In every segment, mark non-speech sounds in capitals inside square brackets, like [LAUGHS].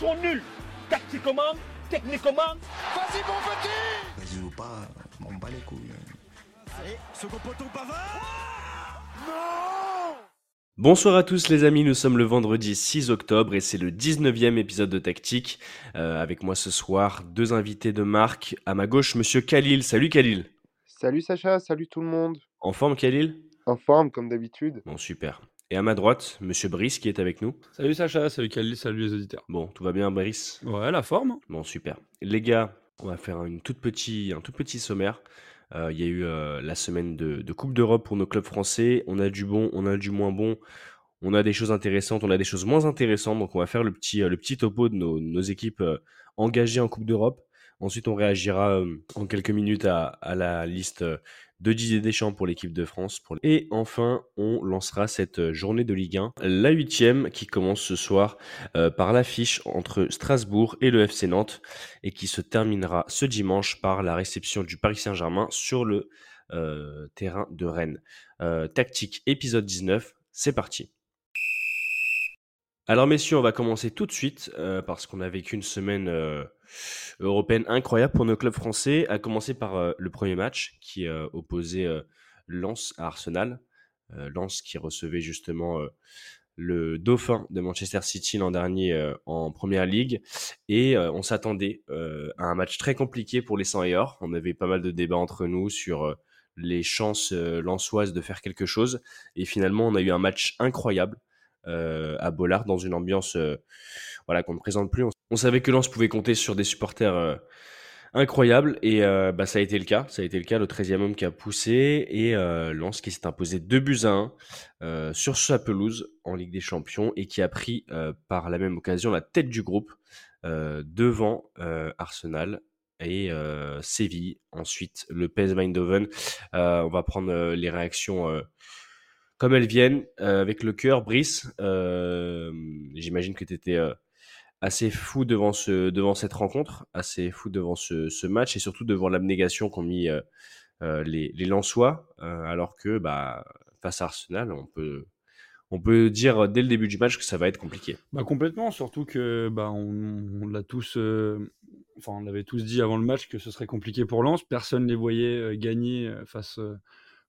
sont nuls. Tactiquement, techniquement. Vas-y, mon petit Vas-y ou pas, on bat les couilles. Allez, second poteau Non Bonsoir à tous les amis, nous sommes le vendredi 6 octobre et c'est le 19e épisode de Tactique. Euh, avec moi ce soir, deux invités de marque. À ma gauche, monsieur Khalil. Salut Khalil. Salut Sacha, salut tout le monde. En forme Khalil? En forme comme d'habitude. Bon, super. Et à ma droite, monsieur Brice qui est avec nous. Salut Sacha, salut Khalil, salut les auditeurs. Bon, tout va bien Brice? Ouais, la forme. Bon, super. Les gars, on va faire une toute petit, un tout petit sommaire. Euh, Il y a eu euh, la semaine de, de Coupe d'Europe pour nos clubs français. On a du bon, on a du moins bon. On a des choses intéressantes, on a des choses moins intéressantes. Donc, on va faire le petit, euh, le petit topo de nos, nos équipes engagées en Coupe d'Europe. Ensuite, on réagira en quelques minutes à, à la liste de Didier Deschamps pour l'équipe de France. Et enfin, on lancera cette euh, journée de Ligue 1, la huitième, qui commence ce soir euh, par l'affiche entre Strasbourg et le FC Nantes et qui se terminera ce dimanche par la réception du Paris Saint-Germain sur le euh, terrain de Rennes. Tactique épisode 19, c'est parti. Alors messieurs, on va commencer tout de suite euh, parce qu'on a vécu une semaine euh, européenne incroyable pour nos clubs français, à commencer par euh, le premier match qui opposait Lens à Arsenal. Lens qui recevait justement le dauphin de Manchester City l'an dernier en Première Ligue. Et on s'attendait à un match très compliqué pour les 100 et or. On avait pas mal de débats entre nous sur les chances lensoises de faire quelque chose. Et finalement, on a eu un match incroyable à Bollard dans une ambiance euh, voilà, qu'on ne présente plus. On, savait que Lens pouvait compter sur des supporters euh, incroyables et euh, bah, ça a été le cas. Ça a été le cas, le 13e homme qui a poussé et euh, Lens qui s'est imposé 2 buts à 1 euh, sur sa pelouse en Ligue des Champions et qui a pris euh, par la même occasion la tête du groupe euh, devant euh, Arsenal et euh, Séville. Ensuite, le PSV Eindhoven. Euh, on va prendre euh, les réactions euh, comme elles viennent, euh, avec le cœur. Brice, euh, j'imagine que tu étais euh, assez fou devant, ce, devant cette rencontre, assez fou devant ce, match et surtout devant l'abnégation qu'ont mis les, Lensois, alors que bah, face à Arsenal, on peut, dire dès le début du match que ça va être compliqué. Bah complètement, surtout que bah on, l'avait tous dit avant le match que ce serait compliqué pour Lens. Personne les voyait gagner face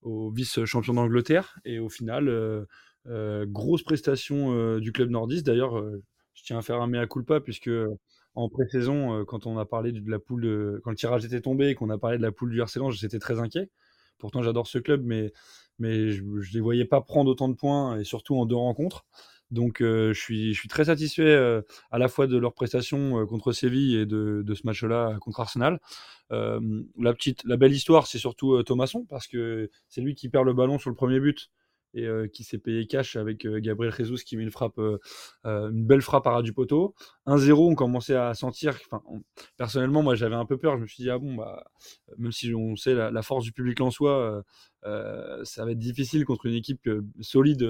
au vice-champion d'Angleterre et au final, euh, euh, grosse prestation euh, du club nordiste. D'ailleurs, je tiens à faire un mea culpa puisque en pré-saison, quand on a parlé de la poule, de- quand le tirage était tombé et qu'on a parlé de la poule du RC j'étais très inquiet. Pourtant, j'adore ce club, mais mais je ne les voyais pas prendre autant de points et surtout en deux rencontres. Donc je, suis, très satisfait à la fois de leur prestation contre Séville et de, ce match-là contre Arsenal. La, petite, la belle histoire, c'est surtout Thomasson, parce que c'est lui qui perd le ballon sur le premier but et qui s'est payé cash avec Gabriel Jesus qui met une frappe, une belle frappe à ras du poteau. 1-0, on commençait à sentir. On- personnellement, moi, j'avais un peu peur. Je me suis dit ah bon, bah, même si on sait la, la force du public en soi, ça va être difficile contre une équipe solide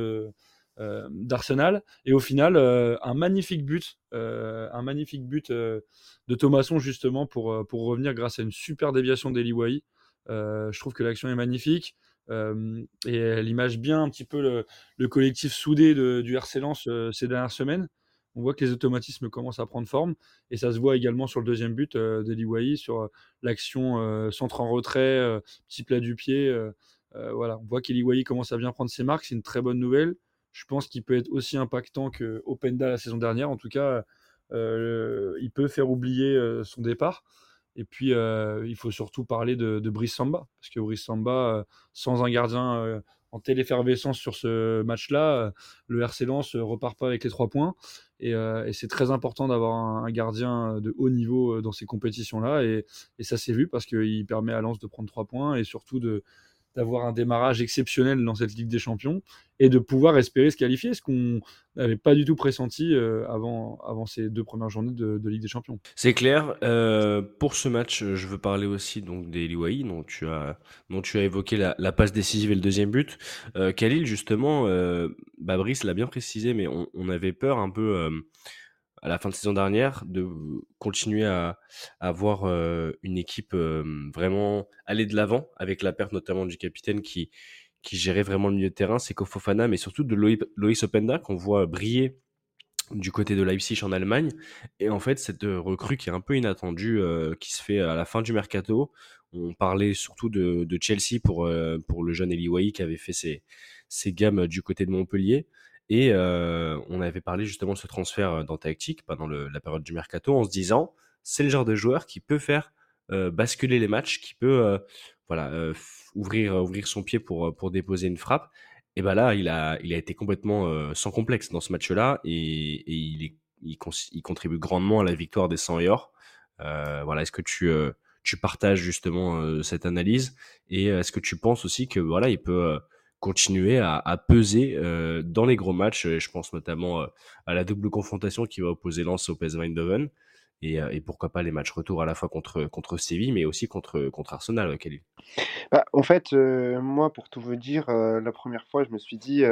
euh, d'Arsenal. Et au final, euh, un magnifique but, euh, un magnifique but de Thomasson justement pour, pour revenir grâce à une super déviation d'Eli Wahi. Euh, je trouve que l'action est magnifique et elle image bien un petit peu le, le collectif soudé de- du RC Lens ces dernières semaines. On voit que les automatismes commencent à prendre forme et ça se voit également sur le deuxième but d'Eli Wahi, sur l'action centre en retrait, petit plat du pied. voilà, on voit qu'Eli Wahi commence à bien prendre ses marques, c'est une très bonne nouvelle. Je pense qu'il peut être aussi impactant que Openda la saison dernière. En tout cas, euh, il peut faire oublier euh, son départ. Et puis, euh, il faut surtout parler de, de Brice Samba, parce que Brice Samba, sans un gardien en telle effervescence sur ce match-là, le RC Lens repart pas avec les trois points. Et, c'est très important d'avoir un, gardien de haut niveau dans ces compétitions-là. Et, et ça s'est vu parce qu'il permet à Lens de prendre trois points et surtout de d'avoir un démarrage exceptionnel dans cette Ligue des Champions et de pouvoir espérer se qualifier, ce qu'on n'avait pas du tout pressenti euh, avant, avant ces deux premières journées de, Ligue des Champions. C'est clair. Euh, pour ce match, je veux parler aussi donc des Liwaï, dont tu as, dont tu as évoqué la, passe décisive et le deuxième but. Euh, Khalil, justement, euh, Brice l'a bien précisé, mais on, avait peur un peu à la fin de saison dernière de continuer à, à voir euh, une équipe euh, vraiment aller de l'avant avec la perte notamment du capitaine qui qui gérait vraiment le milieu de terrain, c'est Kofofana, mais surtout de Loï- Loïs Openda qu'on voit briller du côté de Leipzig en Allemagne. Et en fait, cette recrue qui est un peu inattendue, qui se fait à la fin du mercato, on parlait surtout de, Chelsea pour, pour le jeune Eli Wahi qui avait fait ses, ses gammes du côté de Montpellier. Et on avait parlé justement de ce transfert dans Tactique pendant la période du mercato en se disant c'est le genre de joueur qui peut faire basculer les matchs, qui peut voilà, ouvrir, ouvrir son pied pour, pour déposer une frappe. Et ben là, il a, il a été complètement sans complexe dans ce match-là et, il, il, contribue grandement à la victoire des 100 et or. voilà, est-ce que tu, tu partages justement cette analyse et est-ce que tu penses aussi que voilà, il peut continuer à, peser dans les gros matchs. Je pense notamment à la double confrontation qui va opposer Lens au PSV Eindhoven. Et, et, pourquoi pas les matchs retour à la fois contre, contre Séville, mais aussi contre, contre Arsenal, Kelly bah, En fait, moi, pour tout vous dire, la première fois, je me suis dit,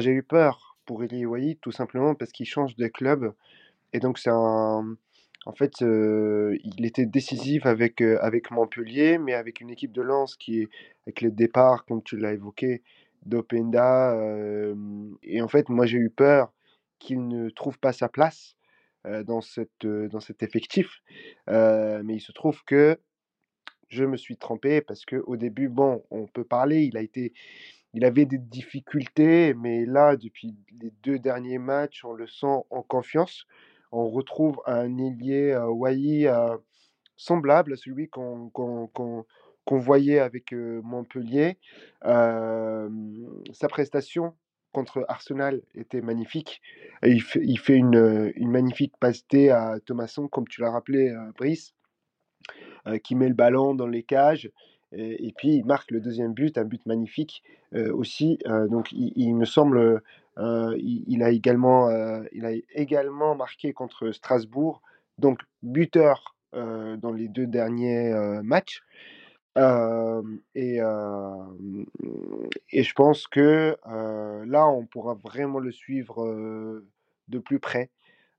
j'ai eu peur pour Eli Wahi, tout simplement parce qu'il change de club. Et donc, c'est un. En fait, il était décisif avec, avec Montpellier, mais avec une équipe de Lens qui avec le départ, comme tu l'as évoqué, d'Openda. et en fait, moi, j'ai eu peur qu'il ne trouve pas sa place dans, cette, dans cet effectif. mais il se trouve que je me suis trompé parce qu'au début, bon, on peut parler, il a été. Il avait des difficultés, mais là, depuis les deux derniers matchs, on le sent en confiance. On retrouve un ailier euh, semblable à celui qu'on qu'on voyait avec Montpellier. sa prestation contre Arsenal était magnifique. il, fait, une, magnifique passe à Thomasson, comme tu l'as rappelé, Brice, qui met le ballon dans les cages. Et, puis il marque le deuxième but, un but magnifique aussi. donc il, me semble, il, a également, il a également marqué contre Strasbourg, donc buteur dans les deux derniers matchs et, et je pense que là, on pourra vraiment le suivre de plus près.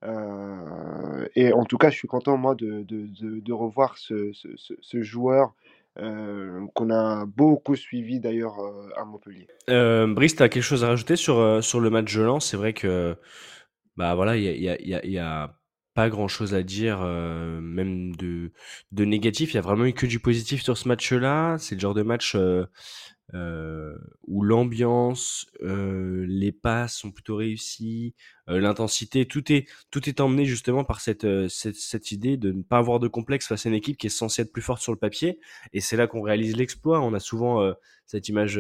et en tout cas, je suis content, moi, de, de, revoir ce, ce joueur qu'on a beaucoup suivi d'ailleurs à Montpellier. Euh, Brice, tu as quelque chose à rajouter sur, sur le match de Lens? C'est vrai que bah voilà, il y a, y, a, y a, pas grand chose à dire, euh, même de, de négatif. Il y a vraiment eu que du positif sur ce match-là. C'est le genre de match euh, euh, où l'ambiance, les passes sont plutôt réussies, l'intensité, tout est, tout est emmené justement par cette, cette, cette, idée de ne pas avoir de complexe face à une équipe qui est censée être plus forte sur le papier. Et c'est là qu'on réalise l'exploit. On a souvent cette image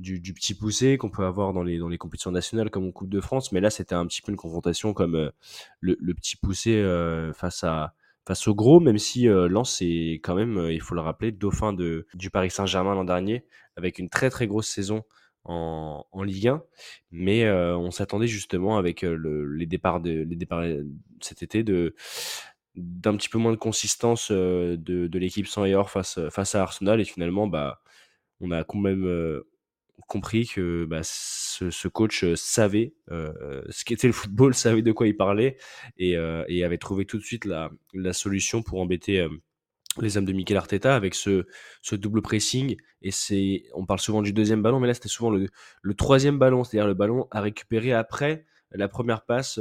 du, petit poussé qu'on peut avoir dans les, dans les compétitions nationales comme en Coupe de France. Mais là, c'était un petit peu une confrontation comme euh, le, petit poussé euh, face, à, face au gros, même si euh, est quand même, il faut le rappeler, dauphin de, du Paris Saint-Germain l'an dernier, avec une très très grosse saison en, en Ligue 1. Mais on s'attendait justement avec les, départs de, les départs cet été de d'un petit peu moins de consistance de, l'équipe sans Eor face, face à Arsenal et finalement bah on a quand même compris que bah, ce, coach savait ce qu'était le football, [LAUGHS] savait de quoi il parlait et, avait trouvé tout de suite la, solution pour embêter les hommes de Mikel Arteta avec ce, double pressing. Et c'est, on parle souvent du deuxième ballon, mais là c'était souvent le, le troisième ballon, c'est-à-dire le ballon à récupérer après la première passe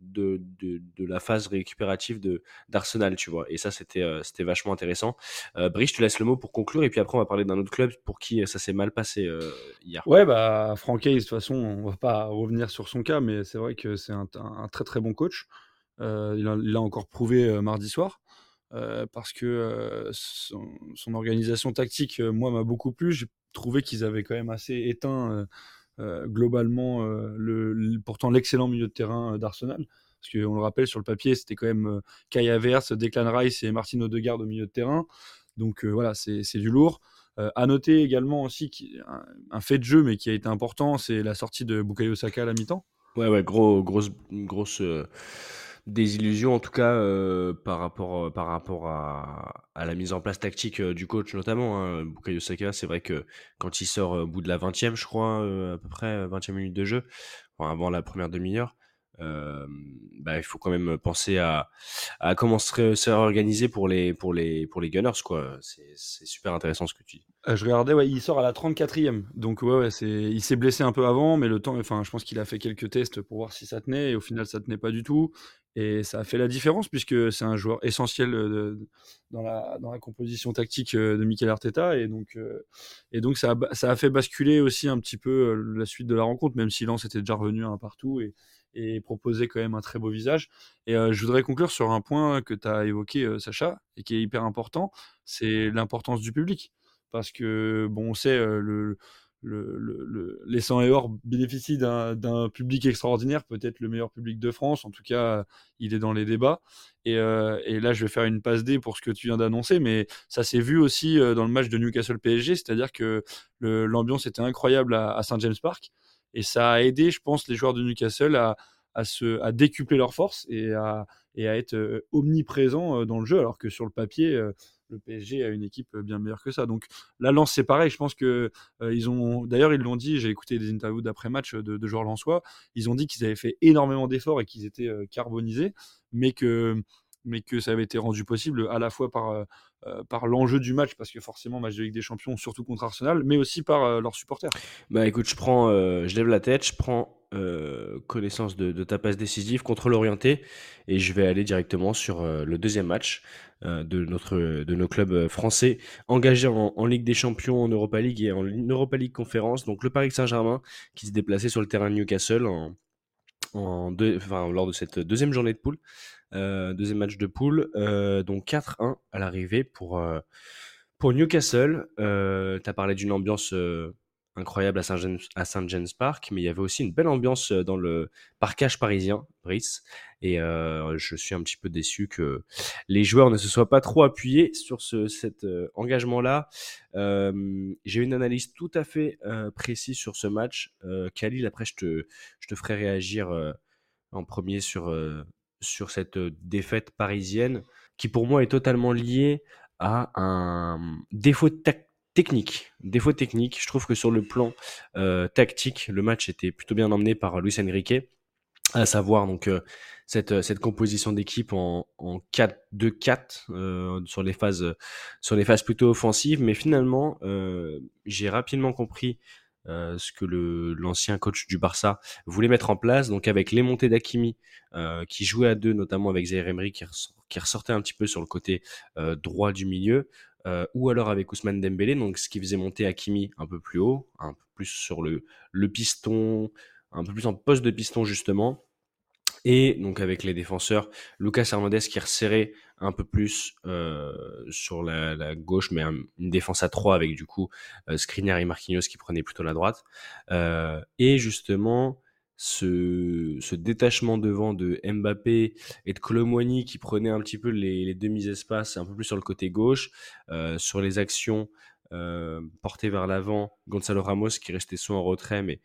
de, de, la phase récupérative de d'Arsenal, tu vois. Et ça, c'était euh, c'était vachement intéressant. Euh, Brice, je te laisse le mot pour conclure, et puis après, on va parler d'un autre club pour qui ça s'est mal passé euh, hier. Ouais, bah, Franck de toute façon, on va pas revenir sur son cas, mais c'est vrai que c'est un, très très bon coach. il l'a encore prouvé mardi soir. parce que son, son, organisation tactique, moi, m'a beaucoup plu. J'ai trouvé qu'ils avaient quand même assez éteint euh, globalement euh, pourtant l'excellent milieu de terrain euh, d'Arsenal. Parce qu'on le rappelle, sur le papier, c'était quand même Kai Havertz, Declan Rice et Martin Odegaard au milieu de terrain. Donc voilà, c'est du lourd. à noter également aussi un, fait de jeu, mais qui a été important, c'est la sortie de Bukayo Saka à la mi-temps. Ouais, ouais, gros, grosse, grosse des illusions, en tout cas, euh, par rapport, euh, par rapport à, à, la mise en place tactique euh, du coach, notamment. Hein. Bukayo Saka, c'est vrai que quand il sort au bout de la 20e, je crois, à peu près, 20e minute de jeu, avant la première demi-heure, bah, il faut quand même penser à, à comment se, se réorganiser pour les, pour les, pour les Gunners. quoi. C'est super intéressant ce que tu dis. Je regardais, ouais, il sort à la 34e. Donc, ouais, c'est... il s'est blessé un peu avant, mais le temps, enfin, je pense qu'il a fait quelques tests pour voir si ça tenait, et au final, ça tenait pas du tout. Et ça a fait la différence, puisque c'est un joueur essentiel euh, dans, la, composition tactique euh, de Mikel Arteta. Et donc, euh, ça, a, fait basculer aussi un petit peu la suite de la rencontre, même si Lens était déjà revenu un partout et, proposait quand même un très beau visage. Et je voudrais conclure sur un point que tu as évoqué, Sacha, et qui est hyper important, c'est l'importance du public parce que bon, on sait le, le, le, le- les 100 et or bénéficient d'un public extraordinaire, peut-être le meilleur public de France. En tout cas, il est dans les débats. Et, euh, et là, je vais faire une passe D pour ce que tu viens d'annoncer, mais ça s'est vu aussi euh, dans le match de Newcastle PSG, c'est-à-dire que l'ambiance était incroyable à, à St James Park, et ça a aidé, je pense, les joueurs de Newcastle à, à, se, à décupler leurs forces et à, et à être euh, omniprésents dans le jeu, alors que sur le papier, le PSG a une équipe bien meilleure que ça. Donc la Lens, c'est pareil. Je pense que euh, d'ailleurs, ils l'ont dit. J'ai écouté des interviews d'après-match de, de joueurs lensois. Ils ont dit qu'ils avaient fait énormément d'efforts et qu'ils étaient euh, carbonisés, mais que, mais que ça avait été rendu possible à la fois par, euh, euh, par l'enjeu du match, parce que forcément, match de Ligue des Champions, surtout contre Arsenal, mais aussi par euh, leurs supporters. Bah écoute, je prends, je lève la tête, je prends connaissance de, ta passe décisive contre l'Orienté et je vais aller directement sur le deuxième match de notre de nos clubs français engagés en, Ligue des Champions, en Europa League et en Europa League Conférence. Donc le Paris Saint-Germain qui se déplaçait sur le terrain de Newcastle en, en lors de cette deuxième journée de poule, deuxième match de poule, euh, donc 4-1 à l'arrivée pour euh, pour Newcastle. Euh, tu as parlé d'une ambiance euh, incroyable à Saint-James Park, mais il y avait aussi une belle ambiance euh, dans le parcage parisien, Brice. Et euh, je suis un petit peu déçu que les joueurs ne se soient pas trop appuyés sur ce, cet euh, engagement-là. Euh, J'ai une analyse tout à fait euh, précise sur ce match. Euh, Khalil, après, je te, je te ferai réagir euh, en premier sur, euh, sur cette euh, défaite parisienne, qui pour moi est totalement liée à un défaut technique. Défaut technique. Je trouve que sur le plan euh, tactique, le match était plutôt bien emmené par Luis Enrique, à savoir donc euh, cette, composition d'équipe en, en 4-2-4 euh, sur les phases sur les phases plutôt offensives, mais finalement j'ai rapidement compris euh, ce que l'ancien coach du Barça voulait mettre en place, donc avec les montées d'Akimi euh, qui jouait à deux, notamment avec Zaire Emery qui, qui ressortait un petit peu sur le côté euh, droit du milieu, ou alors avec Ousmane Dembélé, donc ce qui faisait monter Hakimi un peu plus haut, un peu plus sur le, le piston, un peu plus en poste de piston justement, et donc avec les défenseurs, Lucas Hernandez qui resserrait un peu plus euh, sur la, gauche, mais un- une défense à 3 avec du coup euh, Skriniar et Marquinhos qui prenaient plutôt la droite. Euh, et justement, ce, détachement devant de Mbappé et de Colomwani qui prenaient un petit peu les, les demi-espaces un peu plus sur le côté gauche, euh, sur les actions portées vers l'avant, Gonzalo Ramos qui restait soit en retrait, mais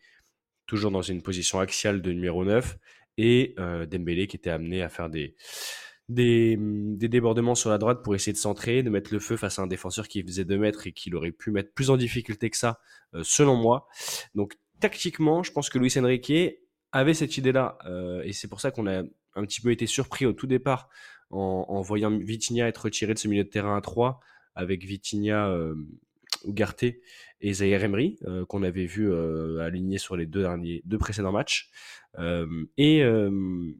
toujours dans une position axiale de numéro 9, et Dembélé qui était amené à faire des, des, des débordements sur la droite pour essayer de centrer, de mettre le feu face à un défenseur qui faisait 2 mètres et qui l'aurait pu mettre plus en difficulté que ça, euh, selon moi. Donc tactiquement, je pense que Luis Enrique avait cette idée-là, euh, et c'est pour ça qu'on a un petit peu été surpris au tout départ en, en voyant Vitinha être retiré de ce milieu de terrain à 3, avec Vitinha, euh, Ugarte et Zaire Emery, euh, qu'on avait vu euh, aligner sur les deux, derniers, deux précédents matchs. Euh, et euh,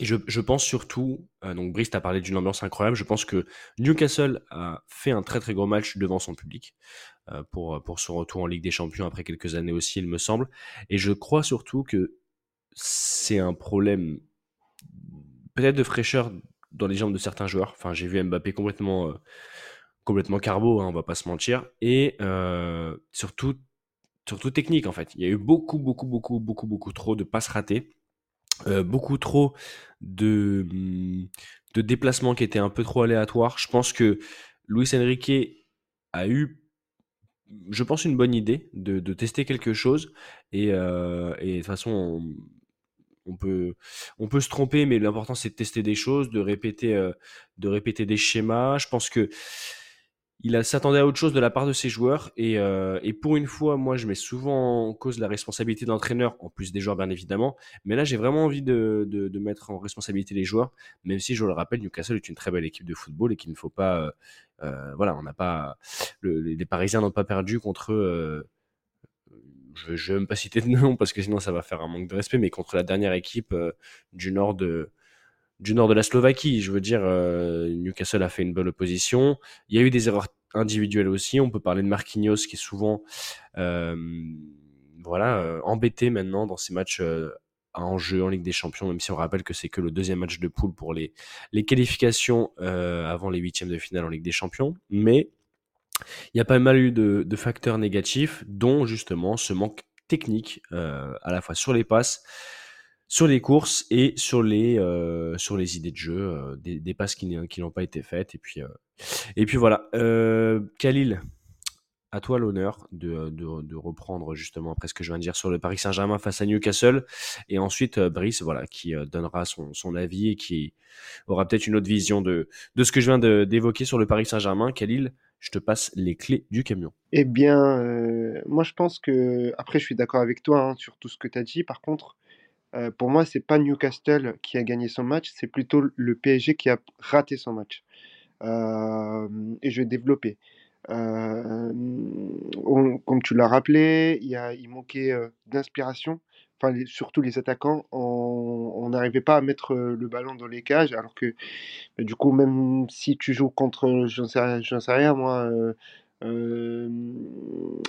et je, pense surtout, euh, donc Brice a parlé d'une ambiance incroyable, je pense que Newcastle a fait un très très gros match devant son public euh, pour, pour son retour en Ligue des Champions après quelques années aussi, il me semble. Et je crois surtout que c'est un problème peut-être de fraîcheur dans les jambes de certains joueurs. Enfin, j'ai vu Mbappé complètement, euh, complètement carbo, hein, on va pas se mentir. Et surtout, surtout technique en fait. Il y a eu beaucoup, beaucoup, beaucoup, beaucoup, beaucoup trop de passes ratées. Euh, beaucoup trop de, hum, de déplacements qui étaient un peu trop aléatoires. Je pense que Luis Enrique a eu, je pense, une bonne idée de, tester quelque chose. Et, euh, de toute façon, on, peut, se tromper, mais l'important c'est de tester des choses, de répéter, euh, de répéter des schémas. Je pense que il s'attendait à autre chose de la part de ses joueurs. Et, euh, et, pour une fois, moi, je mets souvent en cause la responsabilité d'entraîneur, en plus des joueurs, bien évidemment. Mais là, j'ai vraiment envie de, de, de, mettre en responsabilité les joueurs, même si, je le rappelle, Newcastle est une très belle équipe de football et qu'il ne faut pas. Euh, euh voilà, on n'a pas. Le, les Parisiens n'ont pas perdu contre. Je ne vais même pas citer de nom parce que sinon ça va faire un manque de respect, mais contre la dernière équipe du nord de, du nord de la Slovaquie. Je veux dire, euh, Newcastle a fait une bonne opposition. Il y a eu des erreurs individuelles aussi. On peut parler de Marquinhos qui est souvent euh, voilà, euh, embêté maintenant dans ces matchs en jeu en Ligue des Champions, même si on rappelle que c'est que le deuxième match de poule pour les, qualifications avant les huitièmes de finale en Ligue des Champions. Mais il y a pas mal eu de facteurs négatifs, dont justement ce manque technique à la fois sur les passes, sur les courses et sur les, euh, sur les idées de jeu, euh, des, passes qui, n'ont pas été faites. Et puis, euh, et puis voilà. Khalil, à toi l'honneur de, de, de, reprendre justement après ce que je viens de dire sur le Paris Saint-Germain face à Newcastle. Et ensuite, Brice, voilà, qui donnera son, son, avis et qui aura peut-être une autre vision de, de ce que je viens d'évoquer sur le Paris Saint-Germain. Khalil, je te passe les clés du camion. Eh bien, moi je pense que, après je suis d'accord avec toi hein, sur tout ce que tu as dit, par contre, euh, pour moi, c'est pas Newcastle qui a gagné son match, c'est plutôt le PSG qui a raté son match. Euh, et je vais développer. Euh, comme tu l'as rappelé, il, manquait d'inspiration. Enfin, surtout les attaquants, on n'arrivait pas à mettre le ballon dans les cages, alors que bah, du coup, même si tu joues contre, j'en sais, sais, rien, moi,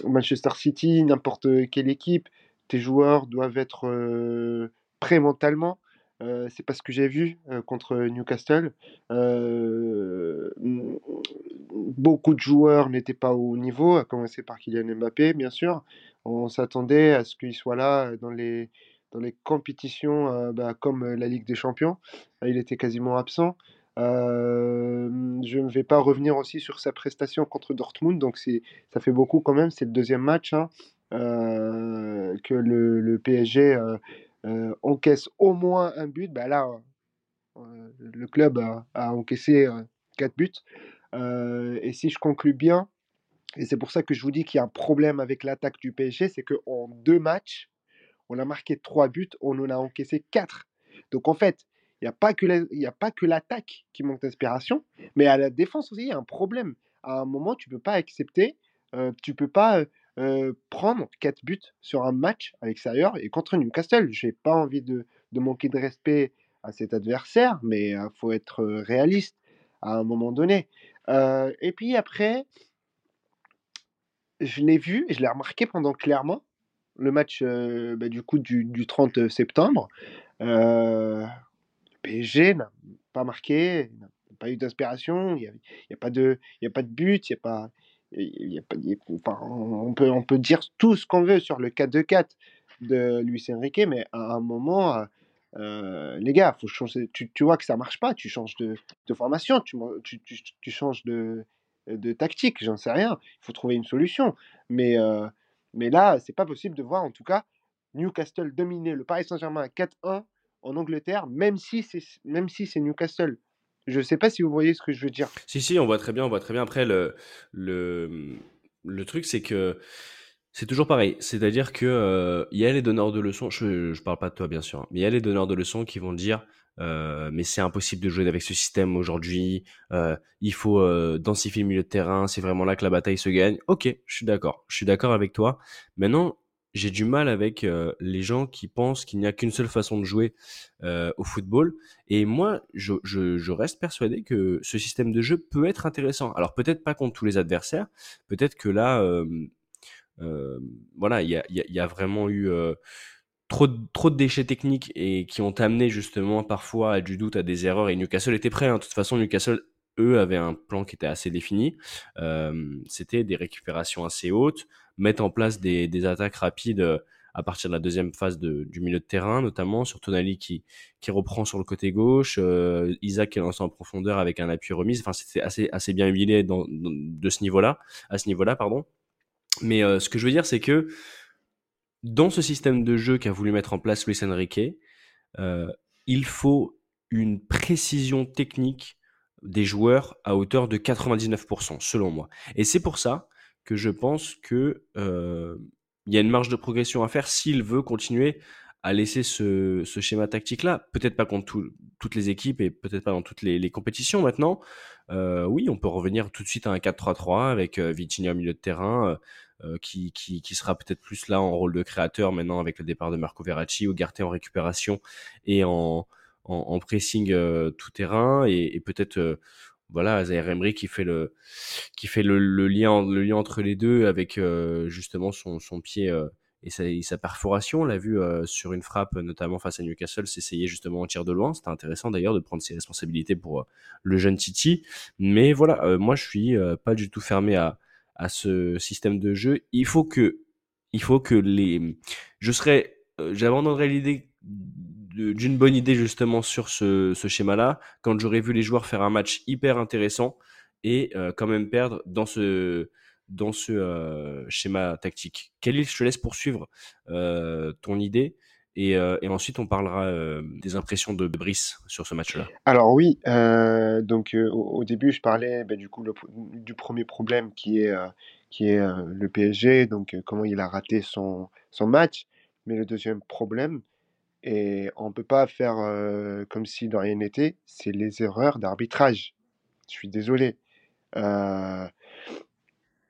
Manchester City, n'importe quelle équipe, tes joueurs doivent être prêts mentalement. c'est pas ce que j'ai vu contre Newcastle. beaucoup de joueurs n'étaient pas au niveau, à commencer par Kylian Mbappé, bien sûr. On s'attendait à ce qu'il soit là dans les, dans les compétitions bah, comme la Ligue des Champions. Il était quasiment absent. je ne vais pas revenir aussi sur sa prestation contre Dortmund, donc ça fait beaucoup quand même. C'est le deuxième match. Hein. Euh, que le, PSG euh, euh, encaisse au moins un but, bah là, le club a, encaissé 4 buts. et si je conclus bien, et c'est pour ça que je vous dis qu'il y a un problème avec l'attaque du PSG, c'est qu'en deux matchs, on a marqué 3 buts, on en a encaissé 4. Donc en fait, il n'y a pas que l'attaque qui manque d'inspiration, mais à la défense aussi, il y a un problème. À un moment, tu ne peux pas accepter, tu peux pas prendre 4 buts sur un match à l'extérieur et contre Newcastle. J'ai pas envie de, manquer de respect à cet adversaire, mais il faut être réaliste à un moment donné. et puis après, je l'ai vu et je l'ai remarqué pendant clairement le match bah, du coup du, du 30 septembre. le PSG n'a pas marqué, n'a pas eu d'inspiration, il n'y a, a, a pas de but, il n'y a pas on, peut, on peut dire tout ce qu'on veut sur le 4-2-4 de Luis Enrique, mais à un moment, euh, euh, les gars, faut changer, tu, tu, vois que ça marche pas, tu changes de, de formation, tu, tu, tu, changes de, de tactique, j'en sais rien. Il faut trouver une solution. Mais, euh, mais là, c'est pas possible de voir, en tout cas, Newcastle dominer le Paris Saint-Germain à 4-1 en Angleterre, même si c'est Newcastle. Je ne sais pas si vous voyez ce que je veux dire. Si, si, on voit très bien, on voit très bien. Après, le, le, le truc, c'est que c'est toujours pareil. C'est-à-dire qu'il euh, y a les donneurs de leçons, je ne parle pas de toi, bien sûr, mais il y a les donneurs de leçons qui vont dire euh, mais c'est impossible de jouer avec ce système aujourd'hui. Euh, il faut densifier le milieu de terrain. C'est vraiment là que la bataille se gagne. Ok, je suis d'accord. Je suis d'accord avec toi. Maintenant, j'ai du mal avec les gens qui pensent qu'il n'y a qu'une seule façon de jouer au football. Et moi, je, reste persuadé que ce système de jeu peut être intéressant. Alors peut-être pas contre tous les adversaires. Peut-être que là, voilà, il y a, vraiment eu trop, de, déchets techniques et qui ont amené justement parfois à du doute, à des erreurs. Et Newcastle était prêt. Hein. De toute façon, Newcastle eux avaient un plan qui était assez défini. C'était des récupérations assez hautes, mettre en place des, attaques rapides euh, à partir de la deuxième phase du milieu de terrain, notamment sur Tonali qui, qui reprend sur le côté gauche, euh, Isaac qui est lancé en profondeur avec un appui remise. Enfin, c'était assez, assez bien huilé de ce niveau-là, à ce niveau-là, pardon. Mais euh, ce que je veux dire, c'est que dans ce système de jeu qu'a voulu mettre en place Luis Enrique, il faut une précision technique des joueurs à hauteur de 99%, selon moi. Et c'est pour ça que je pense que euh, il y a une marge de progression à faire s'il veut continuer à laisser ce, schéma tactique-là. Peut-être pas contre toutes les équipes et peut-être pas dans toutes les, compétitions maintenant. Euh, oui, on peut revenir tout de suite à un 4-3-3 avec euh, Vitinha au milieu de terrain, euh, qui, qui, sera peut-être plus là en rôle de créateur maintenant avec le départ de Marco Verratti, ou Garté en récupération et en, en, pressing tout terrain, et peut-être voilà, Zaire qui fait le qui fait le, le, lien le lien entre les deux avec justement son, son pied et sa, sa perforation. On l'a vu euh, sur une frappe, notamment face à Newcastle, s'essayer justement en tir de loin. C'était intéressant d'ailleurs de prendre ses responsabilités pour euh, le jeune Titi. Mais voilà, euh, moi je suis pas du tout fermé à, à ce système de jeu. Il faut que, il faut que les, je serais, j'abandonnerais l'idée d'une bonne idée justement sur ce, schéma-là quand j'aurais vu les joueurs faire un match hyper intéressant et quand même perdre dans ce dans ce euh, schéma tactique. Khalil, je te laisse poursuivre euh, ton idée et, euh, ensuite on parlera des impressions de Brice sur ce match-là. Alors oui, donc au, début je parlais bah, du coup du premier problème qui est, qui est le PSG, donc comment il a raté son, son match, mais le deuxième problème, et on ne peut pas faire comme si de rien n'était, c'est les erreurs d'arbitrage. Je suis désolé.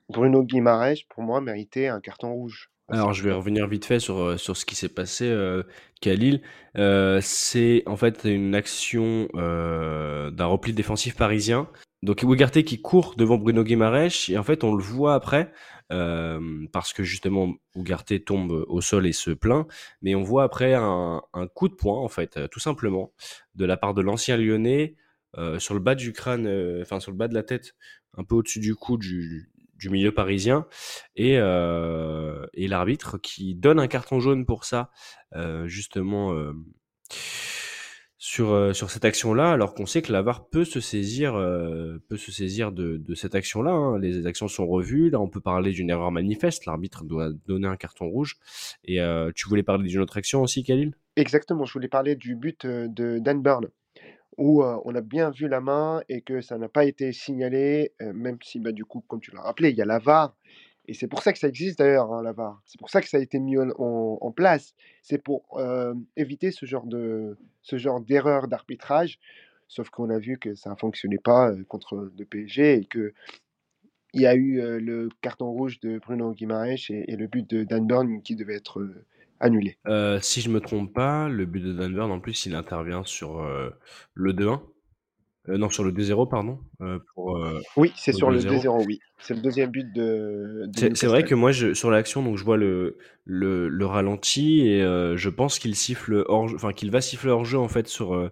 Bruno Guimaraes, pour moi, méritait un carton rouge. Alors, je vais revenir vite fait sur, euh, sur ce qui s'est passé, euh, Khalil. Euh, c'est en fait une action euh, d'un repli défensif parisien. Donc, Ougarté qui court devant Bruno Guimaraes, et en fait, on le voit après, euh, parce que justement, Ougarté tombe au sol et se plaint, mais on voit après un, un coup de poing, en fait, tout simplement, de la part de l'ancien lyonnais, sur le bas du crâne, enfin, sur le bas de la tête, un peu au-dessus du cou du, du milieu parisien et, euh, et l'arbitre qui donne un carton jaune pour ça euh, justement euh, sur, euh, sur cette action-là, alors qu'on sait que la VAR peut se saisir, euh, peut se saisir de, de cette action-là. Hein. Les actions sont revues. Là, on peut parler d'une erreur manifeste. L'arbitre doit donner un carton rouge. Et euh, tu voulais parler d'une autre action aussi, Khalil? Exactement. Je voulais parler du but de Dan Burn où on a bien vu la main et que ça n'a pas été signalé, même si, bah, du coup, comme tu l'as rappelé, il y a la VAR. Et c'est pour ça que ça existe d'ailleurs, hein, la VAR. C'est pour ça que ça a été mis en, place. C'est pour éviter ce genre de ce genre d'erreur d'arbitrage. Sauf qu'on a vu que ça ne fonctionnait pas contre le PSG et que il y a eu le carton rouge de Bruno Guimaraes et, et, le but de Dan Burn qui devait être annulé. Euh, si je me trompe pas, le but de Denver, en plus, il intervient sur euh, le 2-1. Euh, non, sur le 2-0, pardon. Pour, oui, c'est sur le 2-0, oui. C'est le deuxième but de. de c'est vrai que moi, je, sur l'action, donc je vois le, le, le ralenti et je pense qu'il siffle hors, enfin qu'il va siffler hors jeu en fait sur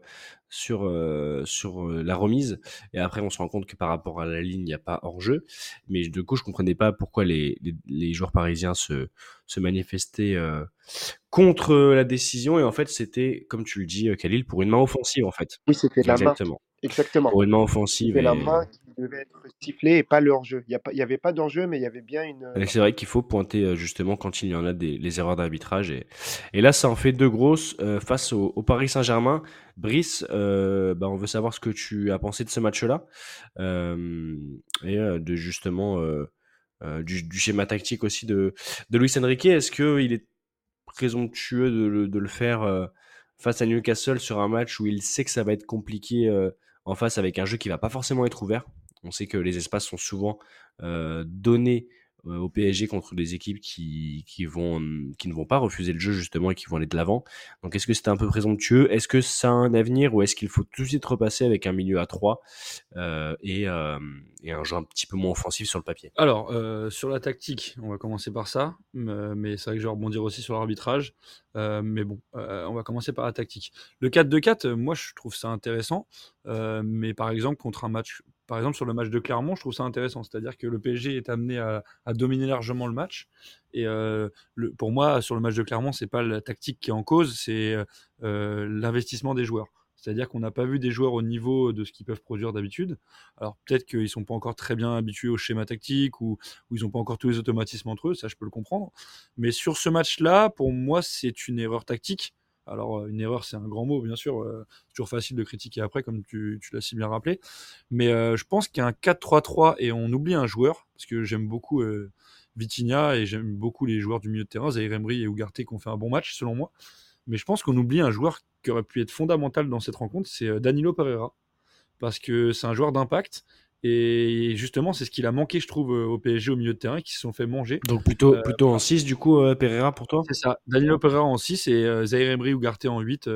sur euh, sur la remise et après on se rend compte que par rapport à la ligne il n'y a pas hors jeu mais du coup je comprenais pas pourquoi les, les, les joueurs parisiens se se manifestaient euh, contre la décision et en fait c'était comme tu le dis Khalil pour une main offensive en fait oui c'était la main Exactement. Pour une main offensive. Et... la main qui devait être sifflée et pas le hors-jeu. Il n'y avait pas d'enjeu, mais il y avait bien une. C'est vrai qu'il faut pointer justement quand il y en a des les erreurs d'arbitrage. Et, là, ça en fait deux grosses euh, face au, Paris Saint-Germain. Brice, euh, bah, on veut savoir ce que tu as pensé de ce match-là euh, et de justement du, du, schéma tactique aussi de, de Luis Enrique. Est-ce qu'il est présomptueux de, de le faire face à Newcastle sur un match où il sait que ça va être compliqué en face avec un jeu qui va pas forcément être ouvert? On sait que les espaces sont souvent donnés au PSG contre des équipes qui, qui, ne vont pas refuser le jeu justement et qui vont aller de l'avant. Donc est-ce que c'était un peu présomptueux? Est-ce que ça a un avenir ou est-ce qu'il faut tout de suite repasser avec un milieu à 3 euh, et, un jeu un petit peu moins offensif sur le papier? Alors, sur la tactique, on va commencer par ça, mais c'est vrai que je vais rebondir aussi sur l'arbitrage. mais bon, on va commencer par la tactique. Le 4-2-4, moi je trouve ça intéressant, mais par exemple contre un match par exemple, sur le match de Clermont, je trouve ça intéressant. C'est-à-dire que le PSG est amené à, dominer largement le match. Et euh, pour moi, sur le match de Clermont, c'est pas la tactique qui est en cause, c'est euh, l'investissement des joueurs. C'est-à-dire qu'on n'a pas vu des joueurs au niveau de ce qu'ils peuvent produire d'habitude. Alors peut-être qu'ils sont pas encore très bien habitués au schéma tactique ou, ou ils n'ont pas encore tous les automatismes entre eux, ça je peux le comprendre. Mais sur ce match-là, pour moi, c'est une erreur tactique Alors, une erreur, c'est un grand mot, bien sûr. c'est toujours facile de critiquer après, comme tu, l'as si bien rappelé. Mais je pense qu'il y a un 4-3-3 et on oublie un joueur, parce que j'aime beaucoup Vitinha et j'aime beaucoup les joueurs du milieu de terrain, Zaire Emery et Ugarte qui ont fait un bon match, selon moi. Mais je pense qu'on oublie un joueur qui aurait pu être fondamental dans cette rencontre, c'est Danilo Pereira. Parce que c'est un joueur d'impact et justement, c'est ce qu'il a manqué, je trouve, au PSG au milieu de terrain, qui se sont fait manger. Donc plutôt, euh, plutôt en 6, du coup, euh, Pereira pour toi? C'est ça. Danilo Pereira en 6 et euh, Zaire Emery ou Garté en 8.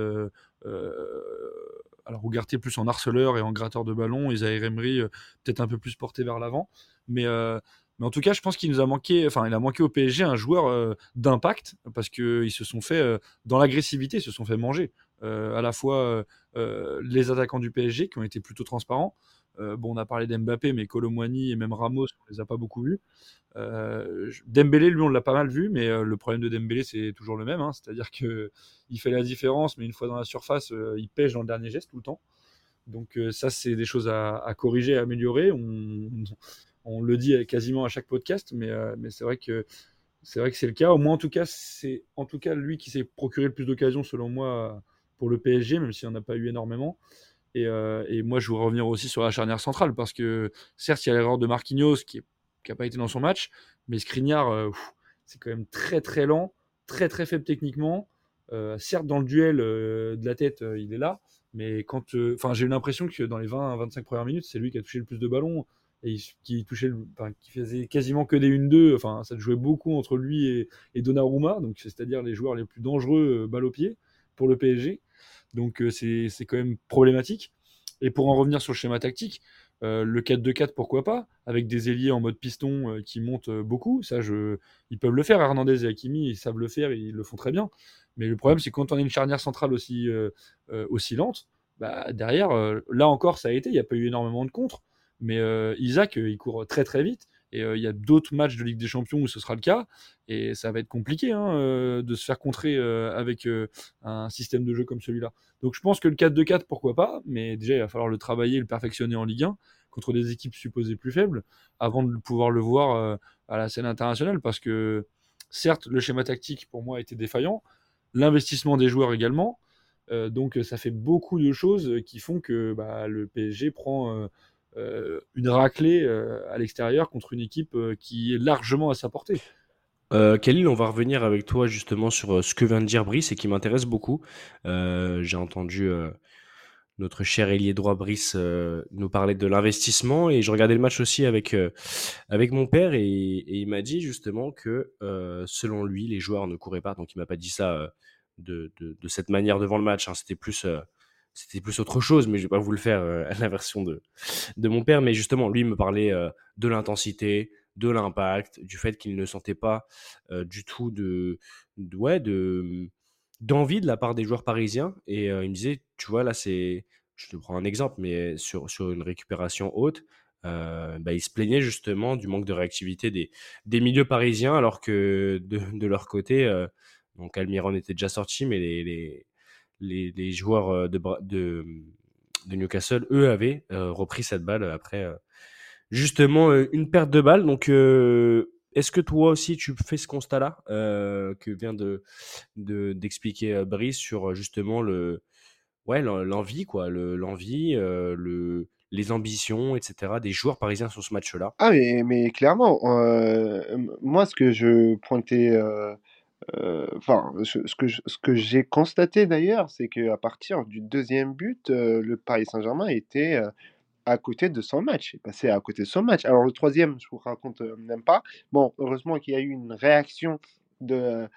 alors Ugarte plus en harceleur et en gratteur de ballon, et Zaire Emery peut-être un peu plus porté vers l'avant. Mais, mais en tout cas, je pense qu'il nous a manqué, enfin, il a manqué au PSG un joueur d'impact, parce qu'ils se sont fait, dans l'agressivité, ils se sont fait manger. à la fois les attaquants du PSG qui ont été plutôt transparents, euh, bon, on a parlé d'Mbappé, mais Colomwani et même Ramos, on les a pas beaucoup vus. Euh, Dembélé, lui, on l'a pas mal vu, mais euh, le problème de Dembélé, c'est toujours le même. Hein. C'est-à-dire que il fait la différence, mais une fois dans la surface, il pêche dans le dernier geste tout le temps. Donc ça, c'est des choses à, corriger, à améliorer. On, le dit quasiment à chaque podcast, mais, mais c'est vrai que c'est vrai que c'est le cas. Au moins, en tout cas, c'est en tout cas lui qui s'est procuré le plus d'occasions, selon moi, pour le PSG, même s'il n'y en a pas eu énormément. Euh, et, moi, je voudrais revenir aussi sur la charnière centrale parce que certes, il y a l'erreur de Marquinhos qui n'a pas été dans son match, mais Skriniar, euh, c'est quand même très très lent, très très faible techniquement. Euh, certes, dans le duel de la tête, il est là, mais quand, enfin, j'ai eu l'impression que dans les 20-25 premières minutes, c'est lui qui a touché le plus de ballons et qui touchait, qui faisait quasiment que des 1-2. Enfin, ça jouait beaucoup entre lui et, et Donnarumma, donc c'est-à-dire les joueurs les plus dangereux balle au pied pour le PSG. Donc euh, c'est quand même problématique. Et pour en revenir sur le schéma tactique, euh, le 4-2-4, pourquoi pas, avec des ailiers en mode piston euh, qui montent beaucoup. Ça, je... ils peuvent le faire. Hernandez et Hakimi, ils savent le faire, ils le font très bien. Mais le problème, c'est quand on a une charnière centrale aussi, aussi lente, bah, derrière, là encore, ça a été. Il n'y a pas eu énormément de contre. Mais Isaac, il court très très vite. Et euh, il y a d'autres matchs de Ligue des Champions où ce sera le cas. Et ça va être compliqué hein, euh, de se faire contrer euh, avec un système de jeu comme celui-là. Donc je pense que le 4-2-4, pourquoi pas. Mais déjà, il va falloir le travailler, le perfectionner en Ligue 1 contre des équipes supposées plus faibles avant de pouvoir le voir à la scène internationale. Parce que certes, le schéma tactique pour moi était défaillant. L'investissement des joueurs également. donc ça fait beaucoup de choses qui font que bah, le PSG prend une raclée euh, à l'extérieur contre une équipe euh, qui est largement à sa portée. Euh, Khalil, on va revenir avec toi justement sur ce que vient de dire Brice et qui m'intéresse beaucoup. J'ai entendu notre cher ailier droit Brice nous parler de l'investissement et je regardais le match aussi avec, avec mon père et, il m'a dit justement que selon lui, les joueurs ne couraient pas. Donc il m'a pas dit ça de, de, de, cette manière devant le match. Hein. C'était plus c'était plus autre chose, mais je vais pas vous le faire euh, à la version de, mon père. Mais justement, lui me parlait euh, de l'intensité, de l'impact, du fait qu'il ne sentait pas euh, du tout de, de d'envie de la part des joueurs parisiens. Et il me disait, tu vois, là, c'est, je te prends un exemple, mais sur, une récupération haute, bah, il se plaignait justement du manque de réactivité des, milieux parisiens, alors que de, leur côté, donc Almiron était déjà sorti, mais les les, joueurs euh, de, de, Newcastle, eux, avaient euh, repris cette balle après euh, justement une perte de balle. Donc, est-ce que toi aussi tu fais ce constat-là que vient de d'expliquer Brice sur justement le ouais l'envie quoi, l'envie, le, les ambitions, etc. des joueurs parisiens sur ce match-là? Ah mais, mais clairement, moi ce que je pointais enfin, ce que que j'ai constaté d'ailleurs, c'est qu'à partir du deuxième but, euh, le Paris Saint-Germain était, euh, à côté de son match, est passé à côté de son match. Alors le troisième, je vous raconte, même pas. Bon, heureusement qu'il y a eu une réaction de,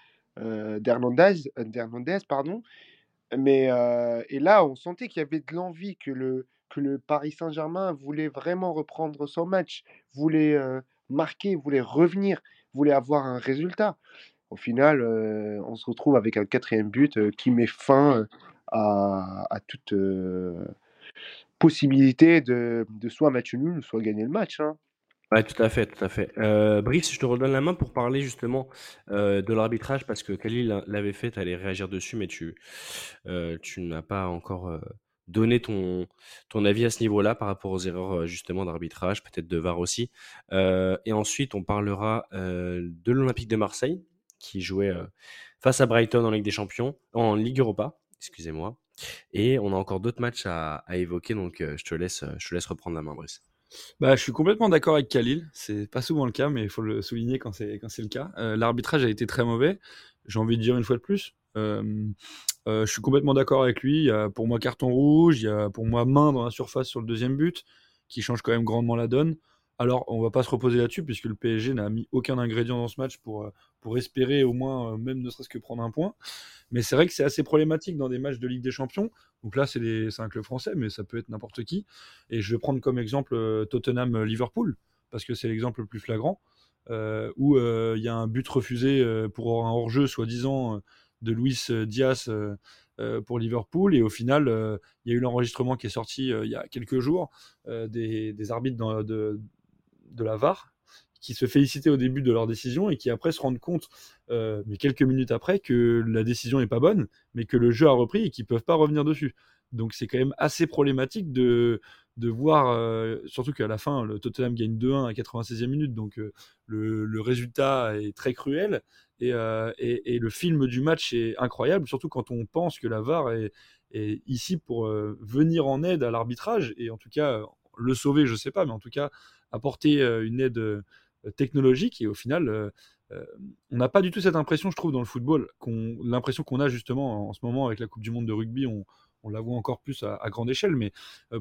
d'Hernandez pardon. Mais, et là, on sentait qu'il y avait de l'envie, que le que le Paris Saint-Germain voulait vraiment reprendre son match, voulait, marquer, voulait revenir, voulait avoir un résultat au final, on se retrouve avec un quatrième but qui met fin à, toute possibilité de, soit match nul, soit gagner le match. Hein. Ouais, tout à fait, tout à fait. Brice, je te redonne la main pour parler justement de l'arbitrage parce que Khalil l'avait fait, tu allais réagir dessus, mais tu, tu n'as pas encore donné ton, ton avis à ce niveau-là par rapport aux erreurs justement d'arbitrage, peut-être de VAR aussi. et ensuite, on parlera de l'Olympique de Marseille qui jouait face à Brighton en Ligue des Champions, en Ligue Europa, excusez-moi. Et on a encore d'autres matchs à, évoquer, donc euh, je, te laisse, je te laisse reprendre la main, Brice. Bah, je suis complètement d'accord avec Khalil. C'est pas souvent le cas, mais il faut le souligner quand c'est quand c'est le cas. Euh, L'arbitrage a été très mauvais. J'ai envie de dire une fois de plus. Euh, euh, je suis complètement d'accord avec lui. Il y a pour moi carton rouge. Il y a pour moi main dans la surface sur le deuxième but, qui change quand même grandement la donne. Alors, on va pas se reposer là-dessus, puisque le PSG n'a mis aucun ingrédient dans ce match pour, euh, pour espérer au moins, euh, même ne serait-ce que prendre un point. Mais c'est vrai que c'est assez problématique dans des matchs de Ligue des Champions. Donc là, c'est un club français, mais ça peut être n'importe qui. Et je vais prendre comme exemple euh, Tottenham-Liverpool, parce que c'est l'exemple le plus flagrant, où il y a un but refusé pour un hors-jeu, soi-disant, de Luis Diaz. pour Liverpool et au final il y a eu l'enregistrement qui est sorti il y a quelques jours des, arbitres de, de la VAR qui se félicitaient au début de leur décision et qui après se rendent compte, euh, mais quelques minutes après, que la décision n'est pas bonne, mais que le jeu a repris et qu'ils ne peuvent pas revenir dessus. Donc c'est quand même assez problématique de, de voir, euh, surtout qu'à la fin, le Tottenham gagne 2-1 à 96e minute, donc euh, le, le, résultat est très cruel et, et, le film du match est incroyable, surtout quand on pense que la VAR est, est ici pour venir en aide à l'arbitrage et en tout cas le sauver, je ne sais pas, mais en tout cas apporter une aide technologique et au final on n'a pas du tout cette impression je trouve dans le football l'impression qu'on a justement en ce moment avec la coupe du monde de rugby on, on la voit encore plus à, grande échelle mais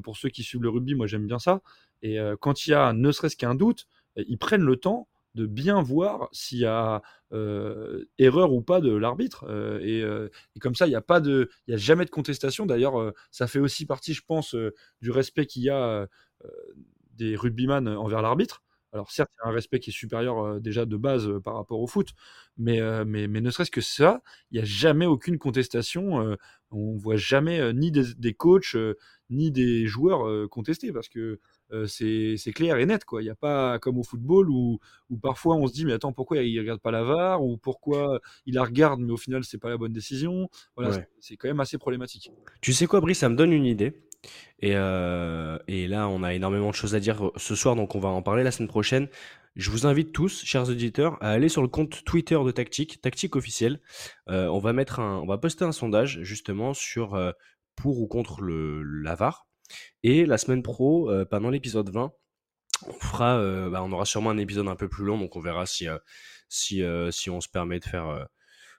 pour ceux qui suivent le rugby moi j'aime bien ça et quand il y a ne serait-ce qu'un doute ils prennent le temps de bien voir s'il y a euh, erreur ou pas de l'arbitre. Euh, et, euh, comme ça, il n'y a a jamais de contestation. D'ailleurs, ça fait aussi partie, je pense, du respect qu'il y a des rugbyman envers l'arbitre. Alors certes, il y a un respect qui est supérieur déjà de base par rapport au foot, mais, mais, mais ne serait-ce que ça, il n'y a jamais aucune contestation. on voit jamais ni des, des coachs ni des joueurs contester parce que c'est clair et net. Quoi. Il n'y a pas comme au football où, où, parfois on se dit mais attends pourquoi il ne regarde pas la VAR ou pourquoi il la regarde mais au final c'est pas la bonne décision? Voilà, c'est quand même assez problématique. Tu sais quoi Brice, ça me donne une idée. Et, euh, et, là, on a énormément de choses à dire ce soir, donc on va en parler la semaine prochaine. Je vous invite tous, chers auditeurs, à aller sur le compte Twitter de Tactique, Tactique officiel. Euh, on va mettre un, on va poster un sondage justement sur euh, pour ou contre le l'AVAR. Et la semaine pro, pendant l'épisode 20, on fera, bah, on aura sûrement un épisode un peu plus long, donc on verra si si si on se permet de faire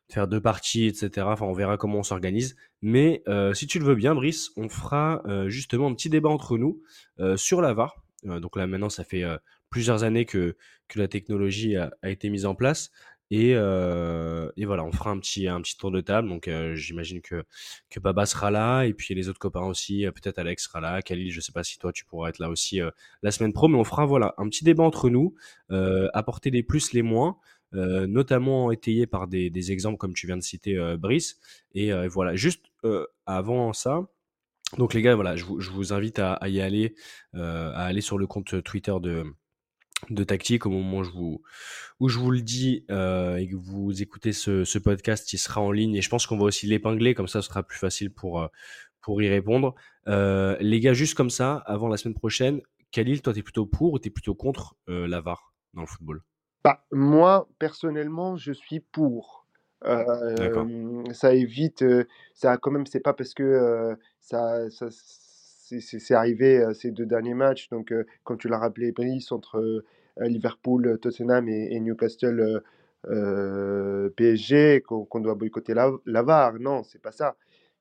faire deux parties, etc. Enfin, on verra comment on s'organise. Mais euh, si tu le veux bien, Brice, on fera euh, justement un petit débat entre nous euh, sur la VAR. donc là, maintenant, ça fait plusieurs années que, que la technologie a, a été mise en place. Et, et, voilà, on fera un petit, un petit tour de table. Donc j'imagine que, que Baba sera là, et puis les autres copains aussi. Peut-être Alex sera là, Khalil, je sais pas si toi tu pourras être là aussi la semaine pro, mais on fera voilà un petit débat entre nous, apporter les plus, les moins. Euh, notamment étayé par des, exemples comme tu viens de citer, euh, Brice. Et euh, voilà, juste avant ça, donc les gars, voilà, je vous, invite à, y aller, à aller sur le compte Twitter de, de Tactique au moment où je vous, où je vous le dis et que vous écoutez ce, podcast, il sera en ligne et je pense qu'on va aussi l'épingler, comme ça ce sera plus facile pour, pour y répondre. les gars, juste comme ça, avant la semaine prochaine, Khalil, toi, tu es plutôt pour ou tu es plutôt contre la VAR dans le football? Bah, moi, personnellement, je suis pour. Euh, ça évite, euh, ça quand même, c'est pas parce que euh, ça, ça c'est arrivé ces deux derniers matchs, donc comme tu l'as rappelé, Brice, entre Liverpool, Tottenham et, Newcastle PSG, qu'on doit boycotter la, la VAR. Non, c'est pas ça.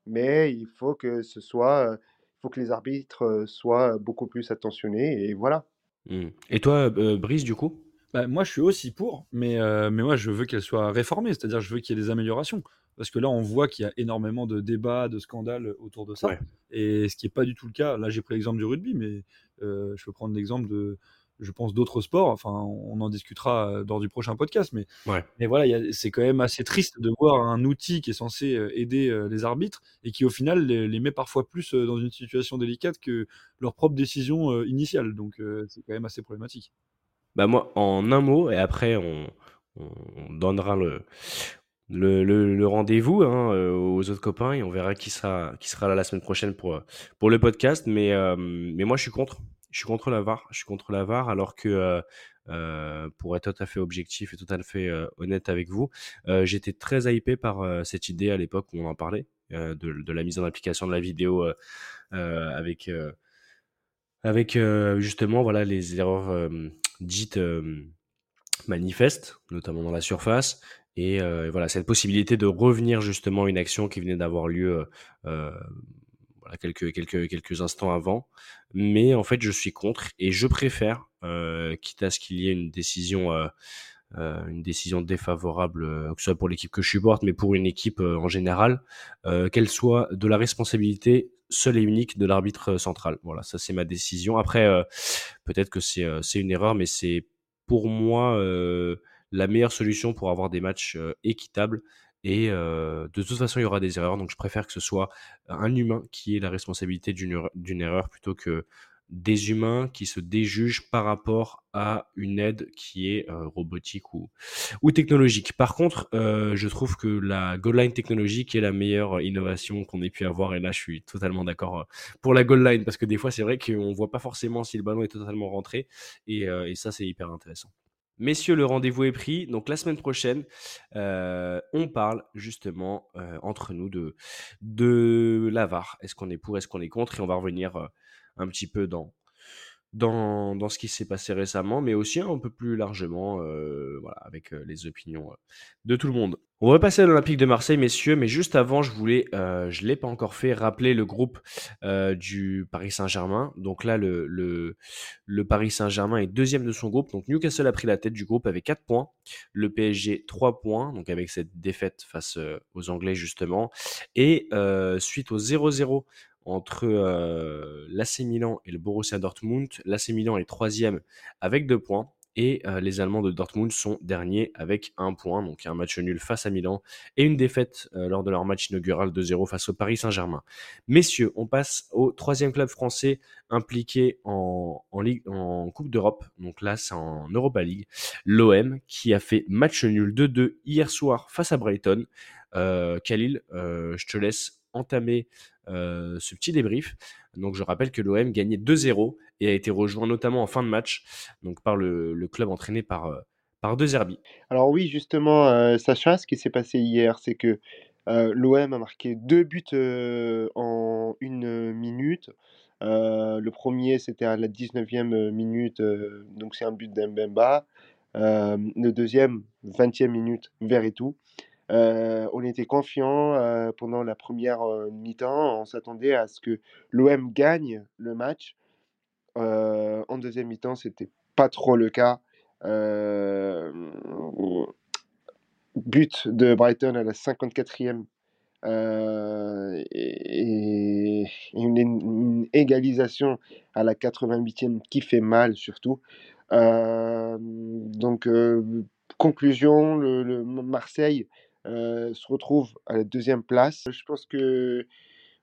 Mais il faut que ce soit, faut que les arbitres soient beaucoup plus attentionnés et voilà. Mmh. Et toi, Brice, du coup? Bah, moi, je suis aussi pour, mais, euh, mais moi, je veux qu'elle soit réformée, c'est-à-dire je veux qu'il y ait des améliorations. Parce que là, on voit qu'il y a énormément de débats, de scandales autour de ça. Et ce qui n'est pas du tout le cas. Là, j'ai pris l'exemple du rugby, mais euh, je peux prendre l'exemple de, je pense, d'autres sports. Enfin, on en discutera euh, lors du prochain podcast. Mais, mais voilà, c'est quand même assez triste de voir un outil qui est censé aider les arbitres et qui, au final, les, met parfois plus dans une situation délicate que leur propre décision initiale. Donc, c'est quand même assez problématique. Bah moi, en un mot, et après on, on donnera le, le, le, rendez-vous hein, euh, aux autres copains et on verra qui sera, qui sera là la semaine prochaine pour, pour le podcast. Mais, euh, mais moi, je suis contre. Je suis contre la VAR. Je suis contre la VAR alors que, euh, pour être tout à fait objectif et tout à fait euh, honnête avec vous. Euh, j'étais très hypé par cette idée à l'époque où on en parlait, de, de, la mise en application de la vidéo avec, avec justement voilà, les erreurs dites manifestes, notamment dans la surface. Et voilà, cette possibilité de revenir justement à une action qui venait d'avoir lieu voilà, quelques, quelques, quelques instants avant. Mais en fait, je suis contre et je préfère, euh, quitte à ce qu'il y ait une décision, euh, une décision défavorable, que ce soit pour l'équipe que je supporte, mais pour une équipe en général, qu'elle soit de la responsabilité seule et unique de l'arbitre central. Voilà, ça c'est ma décision. Après, peut-être que c'est c'est une erreur, mais c'est pour moi la meilleure solution pour avoir des matchs équitables et de toute façon, il y aura des erreurs. Donc, je préfère que ce soit un humain qui ait la responsabilité d'une erreur plutôt que des humains qui se déjugent par rapport à une aide qui est robotique ou, ou technologique. Par contre, je trouve que la goal line technologique est la meilleure innovation qu'on ait pu avoir. Et là, je suis totalement d'accord pour la goal line parce que des fois, c'est vrai qu'on voit pas forcément si le ballon est totalement rentré. Et, ça, c'est hyper intéressant. Messieurs, le rendez-vous est pris. Donc la semaine prochaine, euh, on parle justement euh, entre nous de, de l'avare. Est-ce qu'on est pour, est-ce qu'on est contre? Et on va revenir euh, un petit peu dans, dans, dans ce qui s'est passé récemment, mais aussi un peu plus largement, euh, voilà, avec euh, les opinions euh, de tout le monde. On va passer à l'Olympique de Marseille, messieurs, mais juste avant, je voulais, je l'ai pas encore fait, rappeler le groupe du Paris Saint-Germain. Donc là, le, le, le Paris Saint-Germain est deuxième de son groupe. Donc Newcastle a pris la tête du groupe avec 4 points. Le PSG 3 points, donc avec cette défaite face aux Anglais justement. Et suite au 0-0 entre euh, l'AC Milan et le Borussia Dortmund. L'AC Milan est troisième avec deux points. Et euh, les Allemands de Dortmund sont derniers avec un point, donc un match nul face à Milan et une défaite euh, lors de leur match inaugural 2-0 face au Paris Saint-Germain. Messieurs, on passe au troisième club français impliqué en, en, Coupe d'Europe, donc là c'est en Europa League, l'OM qui a fait match nul 2-2 hier soir face à Brighton. Euh, Khalil, je te laisse entamer euh, ce petit débrief. Donc je rappelle que l'OM gagnait 2-0 et a été rejoint notamment en fin de match donc par le, club entraîné par, euh, par De Zerbi. Alors oui, justement, euh, Sacha, ce qui s'est passé hier, c'est que l'OM a marqué deux buts en une minute. le premier, c'était à la 19e minute, donc c'est un but d'Mbemba. le deuxième, 20e minute, tout euh, on était confiant euh, pendant la première euh, mi-temps. On s'attendait à ce que l'OM gagne le match. en deuxième mi-temps, c'était pas trop le cas. but de Brighton à la 54e et, une, égalisation à la 88e qui fait mal surtout. donc, conclusion, le Marseille euh, se retrouve à la deuxième place. Je pense que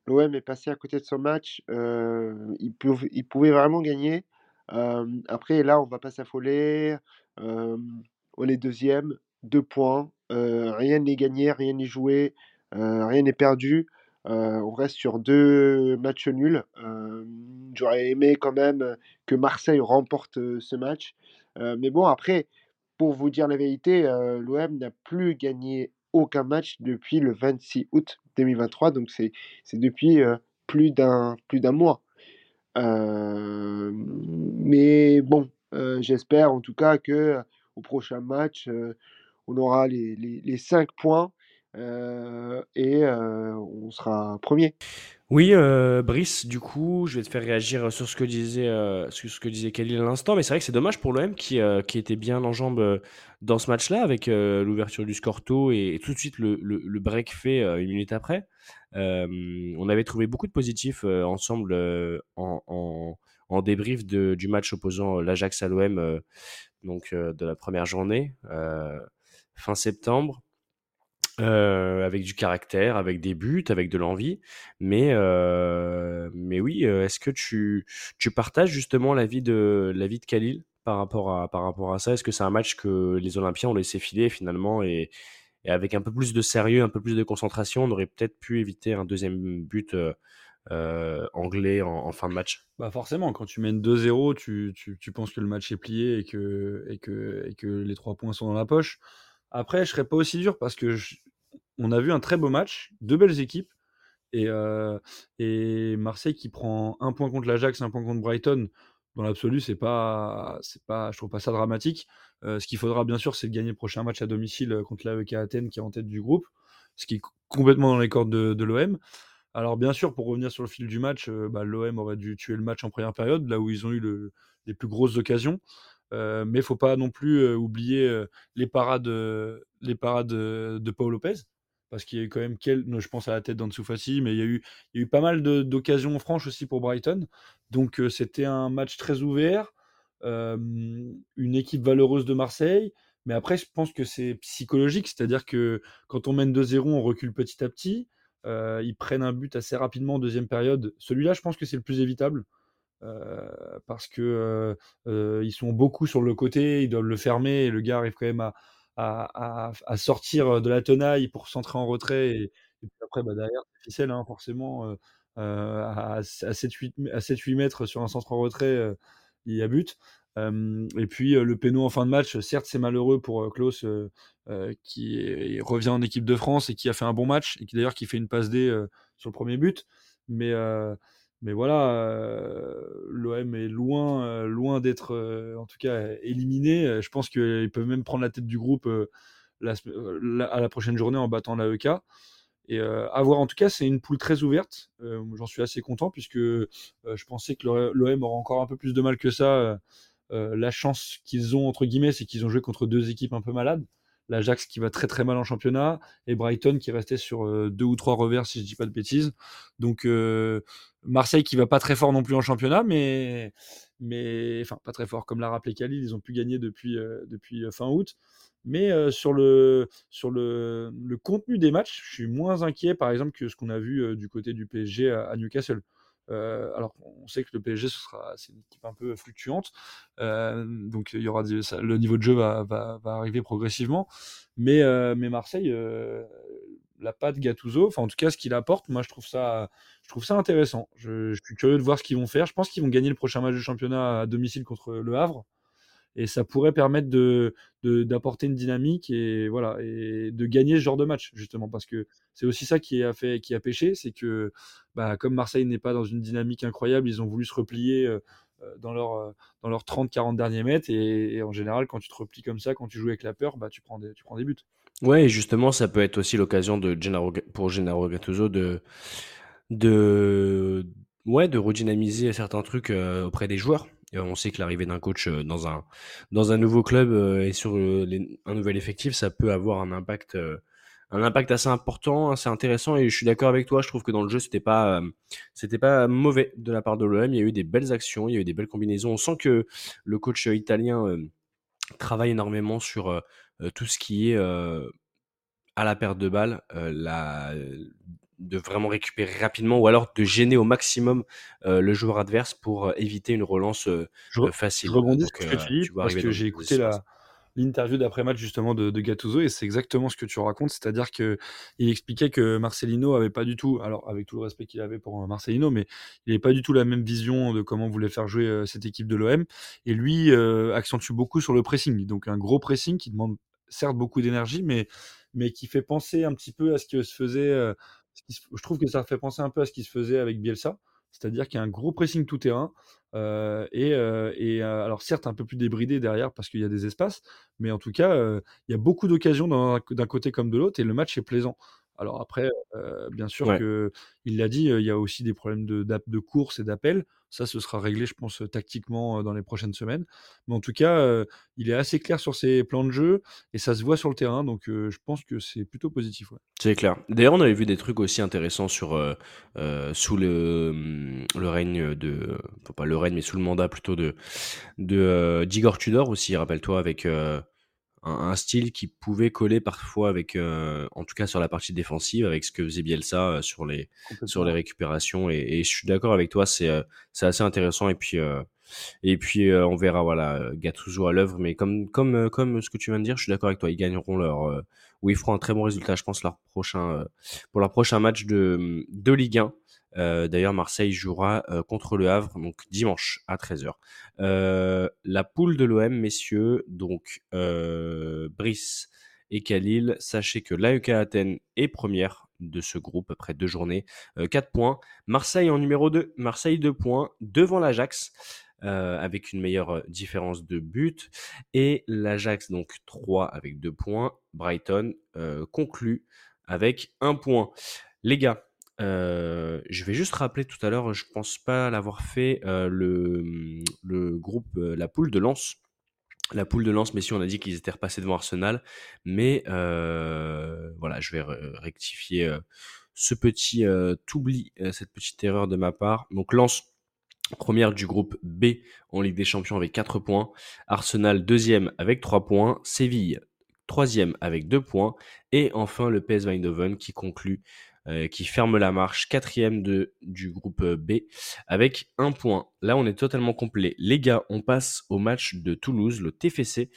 l'OM est passé à côté de son match. Euh, il, pouvait, vraiment gagner. Euh, après, là, on va pas s'affoler. on est deuxième, deux points. rien n'est gagné, rien n'est joué, rien n'est perdu. on reste sur deux matchs nuls. J'aurais aimé quand même que Marseille remporte ce match. mais bon, après, pour vous dire la vérité, l'OM n'a plus gagné aucun match depuis le 26 août 2023, donc c'est depuis plus d'un mois. mais bon, j'espère en tout cas que au prochain match, on aura les, les, les 5 points et on sera premier. Oui, euh, Brice, du coup, je vais te faire réagir sur ce que disait, euh, ce que disait Khalil à l'instant, mais c'est vrai que c'est dommage pour l'OM qui, euh, qui était bien en jambes dans ce match-là avec l'ouverture du score tôt et, tout de suite le, break fait une minute après. on avait trouvé beaucoup de positifs ensemble en, débrief du match opposant l'Ajax à l'OM donc de la première journée fin septembre. Euh, avec du caractère, avec des buts, avec de l'envie. Mais, euh, mais oui, euh, est-ce que tu, tu partages justement l'avis de, l'avis de Khalil par rapport à, par rapport à ça? Est-ce que c'est un match que les Olympiens ont laissé filer finalement et, et avec un peu plus de sérieux, un peu plus de concentration, on aurait peut-être pu éviter un deuxième but anglais en, fin de match? Bah forcément, quand tu mènes 2-0, tu, tu, tu penses que le match est plié et que, et, que, et que les trois points sont dans la poche. Après, je serais pas aussi dur parce que on a vu un très beau match, deux belles équipes. Et, euh, et Marseille qui prend un point contre l'Ajax, un point contre Brighton, dans l'absolu, c'est pas, c'est pas, je trouve pas ça dramatique. Euh, ce qu'il faudra bien sûr, c'est de gagner le prochain match à domicile euh, contre l'AEK Athènes qui est en tête du groupe, ce qui est complètement dans les cordes de, de l'OM. Alors bien sûr, pour revenir sur le fil du match, bah, l'OM aurait dû tuer le match en première période, là où ils ont eu le- les plus grosses occasions. Euh, mais il faut pas non plus oublier les parades, euh, de Paul Lopez, parce qu'il y a eu quand même, quel... je pense à la tête d'Ansu Fati, mais il y a eu, pas mal d'occasions franches aussi pour Brighton. Donc euh, c'était un match très ouvert, une équipe valeureuse de Marseille. Mais après, je pense que c'est psychologique, c'est-à-dire que quand on mène 2-0, on recule petit à petit. Euh, ils prennent un but assez rapidement en deuxième période. Celui-là, je pense que c'est le plus évitable. euh, parce que ils sont beaucoup sur le côté, ils doivent le fermer, et le gars arrive quand même à, à, sortir de la tenaille pour centrer en retrait. Et, puis après, bah, derrière, ficelle, hein, forcément, euh, à, à 7-8 à 7-8 mètres sur un centre en retrait, il y a but. Et puis le péno en fin de match, certes c'est malheureux pour euh, Klaus qui revient en équipe de France et qui a fait un bon match et qui d'ailleurs qui fait une passe D sur le premier but. Mais, mais voilà, euh, l'OM est loin, euh, loin d'être euh, en tout cas éliminé. Je pense qu'ils peuvent même prendre la tête du groupe à la prochaine journée en battant l'AEK. Et à voir, en tout cas, c'est une poule très ouverte. J'en suis assez content puisque je pensais que l'OM aurait encore un peu plus de mal que ça. La chance qu'ils ont, entre guillemets, c'est qu'ils ont joué contre deux équipes un peu malades. L'Ajax qui va très très mal en championnat et Brighton qui restait sur euh, deux ou trois revers, si je dis pas de bêtises. Donc euh, Marseille qui va pas très fort non plus en championnat, mais, mais enfin pas très fort, comme l'a rappelé Khalil, ils ont pu gagner depuis, euh, depuis fin août. Mais sur, le, sur le, le contenu des matchs, je suis moins inquiet, par exemple, que ce qu'on a vu du côté du PSG à Newcastle. Euh, alors, on sait que le PSG, ce sera, c'est une équipe un peu fluctuante, euh, donc il y aura le niveau de jeu va, arriver progressivement. Mais, euh, mais Marseille, la patte Gattuso, enfin en tout cas ce qu'il apporte, moi je trouve ça, je trouve ça intéressant. Je, je suis curieux de voir ce qu'ils vont faire. Je pense qu'ils vont gagner le prochain match de championnat à domicile contre le Havre et ça pourrait permettre de d'apporter une dynamique et voilà et de gagner ce genre de match justement parce que c'est aussi ça qui a fait qui a pêché c'est que bah, comme Marseille n'est pas dans une dynamique incroyable ils ont voulu se replier euh, euh, dans leur euh, dans leurs 30-40 derniers mètres et, en général quand tu te replies comme ça quand tu joues avec la peur bah tu prends des tu prends des buts Ouais, et justement, ça peut être aussi l'occasion de pour Gennaro Gattuso de, de, ouais, de redynamiser certains trucs auprès des joueurs. Et on sait que l'arrivée d'un coach euh, dans un, nouveau club euh, et sur euh, un nouvel effectif, ça peut avoir un impact, euh, assez important, assez intéressant. Et je suis d'accord avec toi. Je trouve que dans le jeu, c'était pas, euh, pas mauvais de la part de l'OM. Il y a eu des belles actions, il y a eu des belles combinaisons. On sent que le coach euh, italien euh, travaille énormément sur euh, euh, tout ce qui est euh, à la perte de balle, euh, la, de vraiment récupérer rapidement ou alors de gêner au maximum euh, le joueur adverse pour euh, éviter une relance euh, je, euh, facile. je rebondis sur ce que tu dis tu parce que j'ai écouté la l'interview d'après-match justement de, de Gattuso et c'est exactement ce que tu racontes, c'est-à-dire que il expliquait que Marcelino avait pas du tout, alors avec tout le respect qu'il avait pour Marcelino, mais il n'avait pas du tout la même vision de comment voulait faire jouer cette équipe de l'OM et lui euh, accentue beaucoup sur le pressing, donc un gros pressing qui demande certes beaucoup d'énergie, mais mais qui fait penser un petit peu à ce que se faisait, euh, je trouve que ça fait penser un peu à ce qui se faisait avec Bielsa, c'est-à-dire qu'il y a un gros pressing tout terrain. euh, et, euh, euh, alors certes un peu plus débridé derrière parce qu'il y a des espaces, mais en tout cas, il y a beaucoup d'occasions d'un côté comme de l'autre et le match est plaisant. Alors après, euh, bien sûr Ouais. que il l'a dit, il y a aussi des problèmes de, de course et d'appel. Ça, ce sera réglé, je pense, tactiquement dans les prochaines semaines. Mais en tout cas, euh, il est assez clair sur ses plans de jeu et ça se voit sur le terrain. Donc, euh, je pense que c'est plutôt positif. ouais. C'est clair. D'ailleurs, on avait vu des trucs aussi intéressants sur euh, sous le, hum, le règne de, enfin, pas le règne, mais sous le mandat plutôt de de d'Igor Tudor aussi. Rappelle-toi avec un, un style qui pouvait coller parfois avec, euh, en tout cas sur la partie défensive, avec ce que faisait Bielsa euh, sur les sur les récupérations. Et, et je suis d'accord avec toi, c'est euh, c'est assez intéressant. Et puis euh, et puis euh, on verra voilà euh, Gattuso à l'œuvre. Mais comme comme comme ce que tu viens de dire, je suis d'accord avec toi. Ils gagneront leur euh, ou ils feront un très bon résultat, je pense leur prochain euh, pour leur prochain match de de Ligue 1. D'ailleurs, Marseille jouera contre le Havre, donc dimanche à 13h. la poule de l'OM, messieurs, donc Brice et Khalil, sachez que l'AEK Athènes est première de ce groupe après deux journées, 4 points. Marseille en numéro 2, Marseille 2 points devant l'Ajax. avec une meilleure différence de but. Et l'Ajax, donc 3 avec 2 points. Brighton conclut avec 1 point. Les gars, je vais juste rappeler tout à l'heure, je pense pas l'avoir fait, le, mmh, le groupe, la poule de Lens. La poule de Lens, messieurs, on a dit qu'ils étaient repassés devant Arsenal, mais voilà, je vais rectifier ce petit oubli, cette petite erreur de ma part. Donc Lens, première du groupe B en Ligue des Champions avec 4 points, Arsenal deuxième avec 3 points, Séville troisième avec 2 points, et enfin le PS Eindhoven qui conclut euh, qui ferme la marche, quatrième de, du groupe euh, B, avec un point. Là, on est totalement complet. Les gars, on passe au match de Toulouse, le TFC,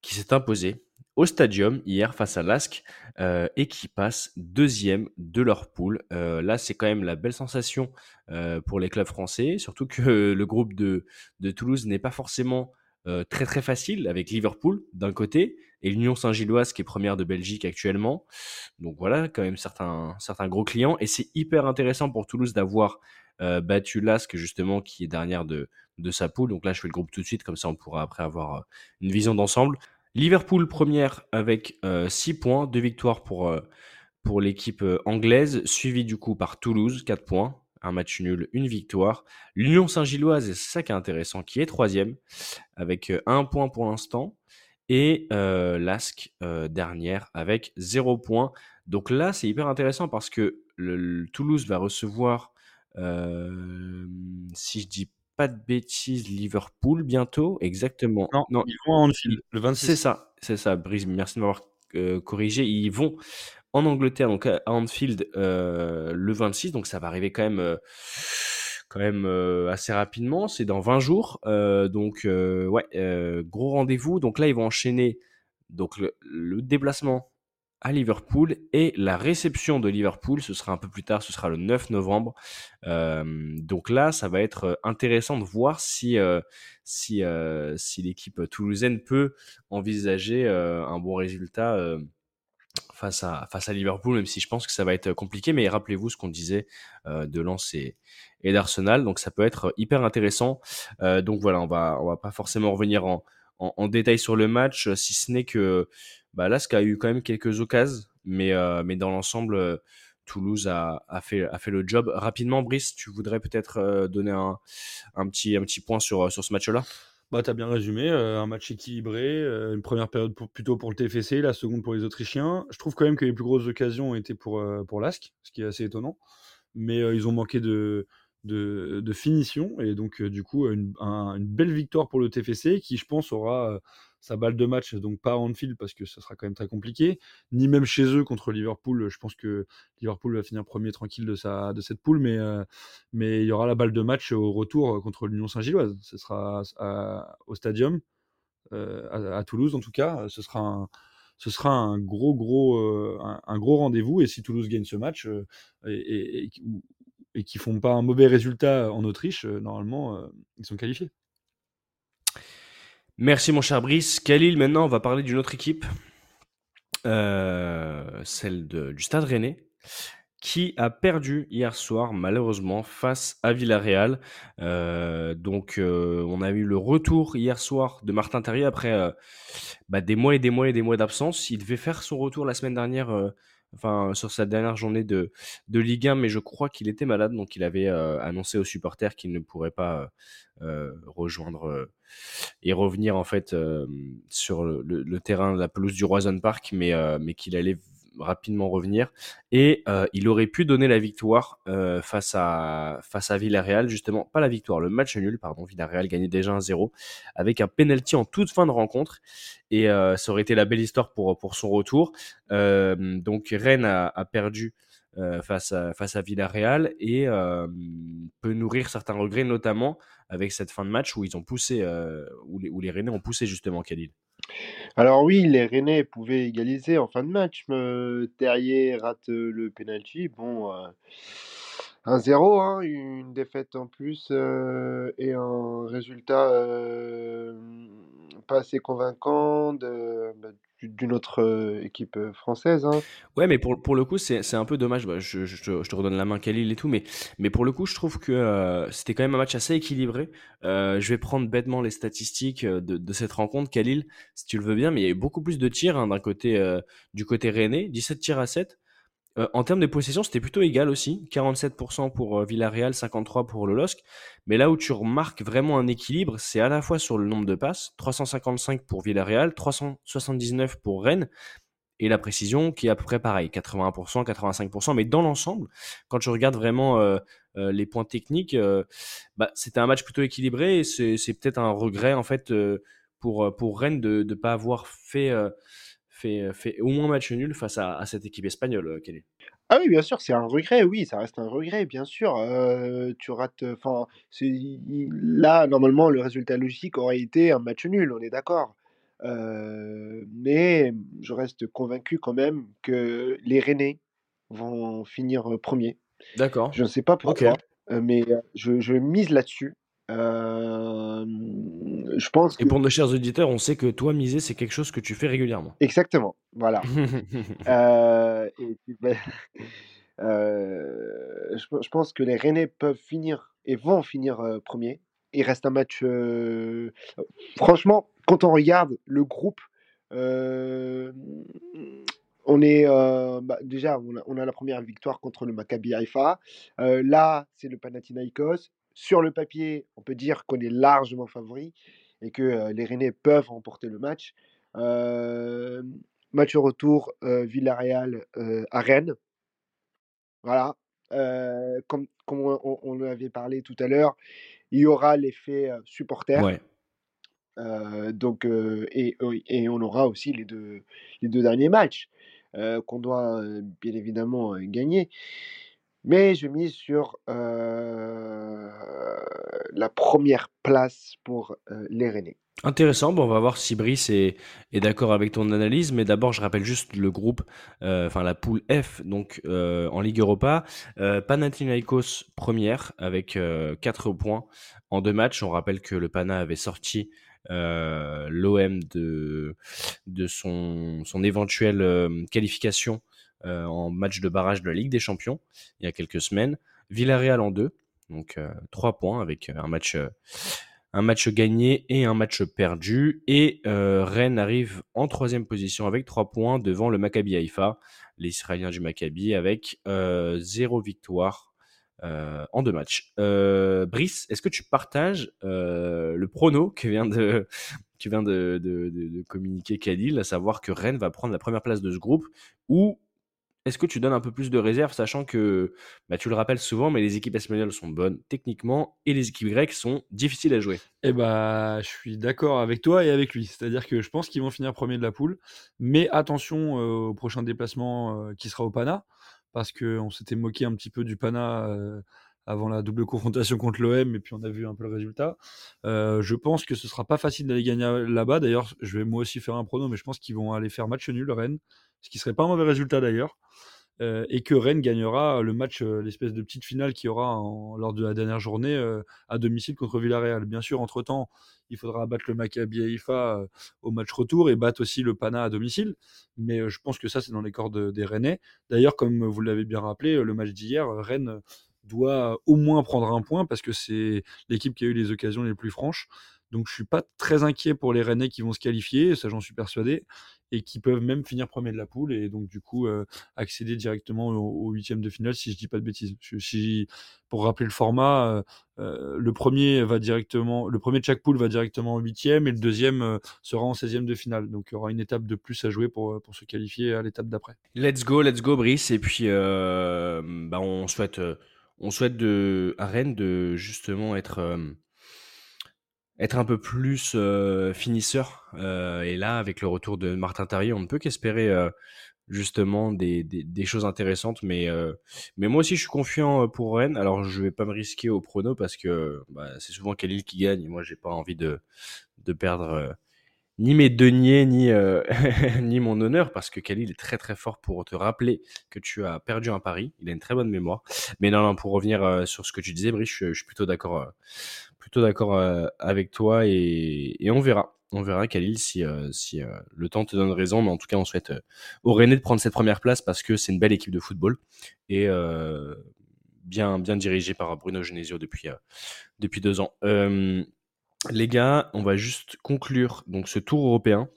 qui s'est imposé au stadium hier face à l'ASC euh, et qui passe deuxième de leur poule. là, c'est quand même la belle sensation pour les clubs français, surtout que le groupe de Toulouse n'est pas forcément très très facile avec Liverpool d'un côté et l'Union Saint-Gilloise qui est première de Belgique actuellement. Donc voilà, quand même certains, certains gros clients. Et c'est hyper intéressant pour Toulouse d'avoir euh, battu Lask justement qui est dernière de, de sa poule. Donc là, je fais le groupe tout de suite, comme ça on pourra après avoir euh, une vision d'ensemble. Liverpool première avec 6 euh, points, 2 victoires pour, pour l'équipe anglaise, suivi du coup par Toulouse, 4 points, un match nul, une victoire. L'Union Saint-Gilloise, c'est ça qui est intéressant, qui est troisième, avec un point pour l'instant et euh, l'ASC euh, dernière avec 0 points. Donc là, c'est hyper intéressant parce que le, Toulouse va recevoir, euh, si je dis pas de bêtises, Liverpool bientôt, exactement. Non, non ils vont à Anfield le 26. C'est ça, c'est ça, Brise, merci de m'avoir corrigé. Ils vont en Angleterre, donc à Anfield le 26, donc ça va arriver quand même quand même euh, assez rapidement. C'est dans 20 jours. Euh, donc, euh, ouais, gros rendez-vous. Donc là, ils vont enchaîner donc le, déplacement à Liverpool et la réception de Liverpool, ce sera un peu plus tard, ce sera le 9 novembre. donc là, ça va être intéressant de voir si, si, si l'équipe toulousaine peut envisager un bon résultat face à, Liverpool, même si je pense que ça va être compliqué. Mais rappelez-vous ce qu'on disait euh, de Lens et, d'Arsenal, donc ça peut être hyper intéressant. Euh, donc voilà, on va, on va pas forcément revenir en, en, détail sur le match, si ce n'est que bah, ce a eu quand même quelques occasions, mais, euh, dans l'ensemble, Toulouse a, fait, le job. Rapidement, Brice, tu voudrais peut-être donner un, un, petit, un petit point sur, sur ce match-là? Bah, tu as bien résumé, euh, un match équilibré, euh, une première période plutôt pour le TFC, la seconde pour les Autrichiens. Je trouve quand même que les plus grosses occasions ont été pour, euh, pour l'ASC, ce qui est assez étonnant. Mais ils ont manqué de, de, finition, et donc du coup, une, une, belle victoire pour le TFC, qui je pense aura sa balle de match, donc pas à Anfield parce que ça sera quand même très compliqué, ni même chez eux contre Liverpool. Je pense que Liverpool va finir premier tranquille de, sa, de cette poule, mais, euh, mais il y aura la balle de match au retour contre l'Union Saint-Gilloise. Ce sera au Stadium, euh, à, Toulouse en tout cas. Ce sera un, ce sera un gros, gros, euh, un, gros rendez-vous. Et si Toulouse gagne ce match et, et, et, qu'ils font pas un mauvais résultat en Autriche, normalement, ils sont qualifiés. Merci mon cher Brice. Khalil, maintenant on va parler d'une autre équipe, euh, celle du Stade Rennais, qui a perdu hier soir malheureusement face à Villarreal. Euh, donc euh, on a eu le retour hier soir de Martin Terrier après bah, des mois et des mois et des mois d'absence. Il devait faire son retour la semaine dernière enfin sur sa dernière journée de, de Ligue 1, mais je crois qu'il était malade, donc il avait annoncé aux supporters qu'il ne pourrait pas rejoindre et revenir en fait sur le, le, terrain, la pelouse du Roison Park, mais, mais qu'il allait rapidement revenir. Et euh, il aurait pu donner la victoire euh, face à face à Villarreal justement. Pas la victoire le match nul pardon. Villarreal gagnait déjà 1-0 avec un penalty en toute fin de rencontre. Et euh, ça aurait été la belle histoire pour son retour. Donc Rennes a, perdu face à face Villarreal. Et peut nourrir certains regrets notamment avec cette fin de match où ils ont poussé où les, où Rennais ont poussé justement Khalil. Alors oui, les Rennais pouvaient égaliser en fin de match. Terrier rate le penalty. Bon, Un 0, hein, une défaite en plus euh, et un résultat euh, pas assez convaincant bah, d'une autre euh, équipe euh, française. hein. Ouais, mais pour, pour le coup, c'est un peu dommage. Bah, je, je te redonne la main, Khalil et tout, mais, mais pour le coup, je trouve que euh, c'était quand même un match assez équilibré. Je vais prendre bêtement les statistiques de, cette rencontre, Khalil, si tu le veux bien, mais il y a eu beaucoup plus de tirs hein, d'un côté, du côté rennais, 17 tirs à 7. Euh, en termes de possession, c'était plutôt égal aussi, 47% pour euh, Villarreal, 53% pour le LOSC. Mais là où tu remarques vraiment un équilibre, c'est à la fois sur le nombre de passes, 355 pour Villarreal, 379 pour Rennes, et la précision qui est à peu près pareil, 81%, 85%. Mais dans l'ensemble, quand je regarde vraiment euh, euh, les points techniques, euh, bah, c'était un match plutôt équilibré c'est peut-être un regret en fait euh, pour, euh, pour Rennes de ne pas avoir fait, fait, fait au moins match nul face à, à cette équipe espagnole, euh, Kelly. Ah oui, bien sûr, c'est un regret, oui, ça reste un regret, bien sûr. Euh, tu rates, enfin, là, normalement, le résultat logique aurait été un match nul, on est d'accord. Euh, mais je reste convaincu quand même que les Rennais vont finir euh, premiers. D'accord. Je ne sais pas pourquoi, euh, mais euh, je, je mise là-dessus. Euh, je pense Et que... pour nos chers auditeurs, on sait que toi, miser, c'est quelque chose que tu fais régulièrement. Exactement, voilà. [LAUGHS] Euh, et ben, [LAUGHS] euh, je, je pense que les Rennais peuvent finir et vont finir premiers. Il reste un match. Franchement, quand on regarde le groupe, on est bah, déjà on a, on a la première victoire contre le Maccabi Haïfa. Euh, là, c'est le Panathinaikos. Sur le papier, on peut dire qu'on est largement favori et que euh, les Rennais peuvent remporter le match. Euh, match retour euh, Villarreal à Rennes. Voilà. Comme, comme on, avait parlé tout à l'heure, il y aura l'effet supporter. ouais. Donc, et, et on aura aussi les deux, les deux derniers matchs qu'on doit bien évidemment gagner. Mais je mise sur la première place pour les Rennais. Intéressant, bon, on va voir si Brice est, d'accord avec ton analyse, mais d'abord je rappelle juste le groupe, enfin la poule F, donc en Ligue Europa, euh, Panathinaikos première avec 4 points en deux matchs. On rappelle que le Pana avait sorti l'OM de, de son, son éventuelle qualification en match de barrage de la Ligue des Champions il y a quelques semaines. Villarreal en deux, donc 3 points avec un match... euh, un match gagné et un match perdu. Et euh, Rennes arrive en troisième position avec trois points devant le Maccabi Haïfa, les du Maccabi, avec euh, zéro victoire euh, en deux matchs. Euh, Brice, est-ce que tu partages euh, le prono que vient de, [LAUGHS] que vient de communiquer Khalil, à savoir que Rennes va prendre la première place de ce groupe, ou est-ce que tu donnes un peu plus de réserve, sachant que, bah, tu le rappelles souvent, mais les équipes espagnoles sont bonnes techniquement et les équipes grecques sont difficiles à jouer? Eh bah, je suis d'accord avec toi et avec lui. C'est-à-dire que je pense qu'ils vont finir premier de la poule. Mais attention euh, au prochain déplacement euh, qui sera au Pana. Parce qu'on s'était moqué un petit peu du Pana euh, avant la double confrontation contre l'OM. Et puis on a vu un peu le résultat. Euh, je pense que ce sera pas facile d'aller gagner là-bas. D'ailleurs, je vais moi aussi faire un prono. Mais je pense qu'ils vont aller faire match nul, Rennes. Ce qui serait pas un mauvais résultat d'ailleurs. Euh, et que Rennes gagnera le match, euh, l'espèce de petite finale qu'il y aura lors de la dernière journée à domicile contre Villarreal. Bien sûr, entre-temps, il faudra battre le Maccabi Haïfa au match retour et battre aussi le Pana à domicile. Mais je pense que ça, c'est dans les cordes des Rennais. D'ailleurs, comme vous l'avez bien rappelé, le match d'hier, Rennes doit au moins prendre un point parce que c'est l'équipe qui a eu les occasions les plus franches. Donc je suis pas très inquiet pour les Rennais qui vont se qualifier, ça j'en suis persuadé, et qui peuvent même finir premier de la poule et donc du coup accéder directement au, huitième de finale si je dis pas de bêtises. Si, pour rappeler le format, le premier va directement, le premier de chaque poule va directement au huitième et le deuxième sera en 16e de finale. Donc il y aura une étape de plus à jouer pour, pour se qualifier à l'étape d'après. Let's go, let's go, Brice. Et puis, bah, on souhaite, on souhaite de, à Rennes de justement être, euh, être un peu plus euh, finisseur. Euh, et là, avec le retour de Martin Tarier, on ne peut qu'espérer justement des, choses intéressantes. Mais, mais moi aussi, je suis confiant pour Rennes. Alors, je vais pas me risquer au prono parce que bah, c'est souvent Khalil qui gagne. Et moi, j'ai pas envie de, de perdre. Ni mes deniers, ni, euh, [LAUGHS] ni mon honneur, parce que Khalil est très très fort pour te rappeler que tu as perdu un pari. Il a une très bonne mémoire. Mais non, non pour revenir euh, sur ce que tu disais, Brice, je, suis plutôt d'accord euh, avec toi et, on verra. On verra, Khalil, si, si le temps te donne raison. Mais en tout cas, on souhaite au René de prendre cette première place parce que c'est une belle équipe de football et bien, bien dirigée par Bruno Genesio depuis, depuis deux ans. Les gars, on va juste conclure donc ce tour européen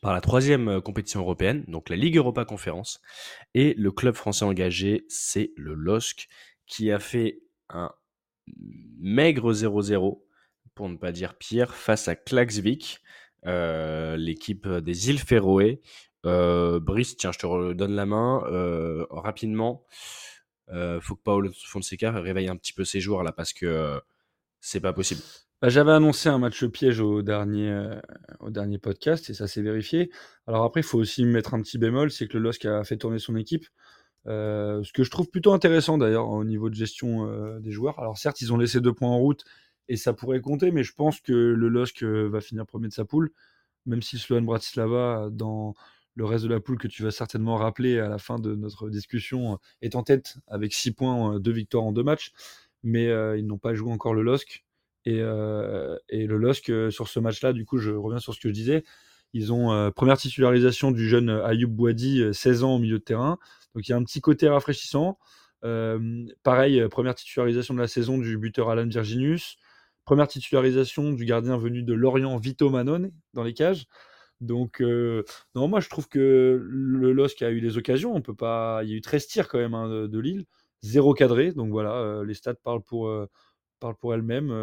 par la troisième euh, compétition européenne, donc la Ligue Europa Conférence. Et le club français engagé, c'est le LOSC, qui a fait un maigre 0-0, pour ne pas dire pire, face à Klaxvik, euh, l'équipe des îles Féroé. Euh, Brice, tiens, je te redonne la main rapidement. faut que Paolo Fonseca réveille un petit peu ses joueurs là parce que c'est pas possible. Bah, j'avais annoncé un match piège au dernier, euh, au dernier podcast et ça s'est vérifié. Alors après, il faut aussi mettre un petit bémol, c'est que le LOSC a fait tourner son équipe. Euh, ce que je trouve plutôt intéressant d'ailleurs au niveau de gestion euh, des joueurs. Alors certes, ils ont laissé deux points en route et ça pourrait compter, mais je pense que le LOSC va finir premier de sa poule, même si Sloan Bratislava, dans le reste de la poule que tu vas certainement rappeler à la fin de notre discussion, est en tête avec six points, deux victoires en deux matchs, mais ils n'ont pas joué encore le LOSC. Euh, et, le LOSC, euh, sur ce match-là, du coup, je reviens sur ce que je disais. Ils ont euh, première titularisation du jeune Ayoub Bouadi, 16 ans au milieu de terrain. Donc il y a un petit côté rafraîchissant. pareil, première titularisation de la saison du buteur Alan Virginius. Première titularisation du gardien venu de Lorient, Vito Manone, dans les cages. Donc, non, moi je trouve que le LOSC a eu des occasions. On peut pas. Il y a eu 13 tirs quand même hein, de, Lille, zéro cadré. Donc voilà, les stats parlent pour, parle pour elle-même.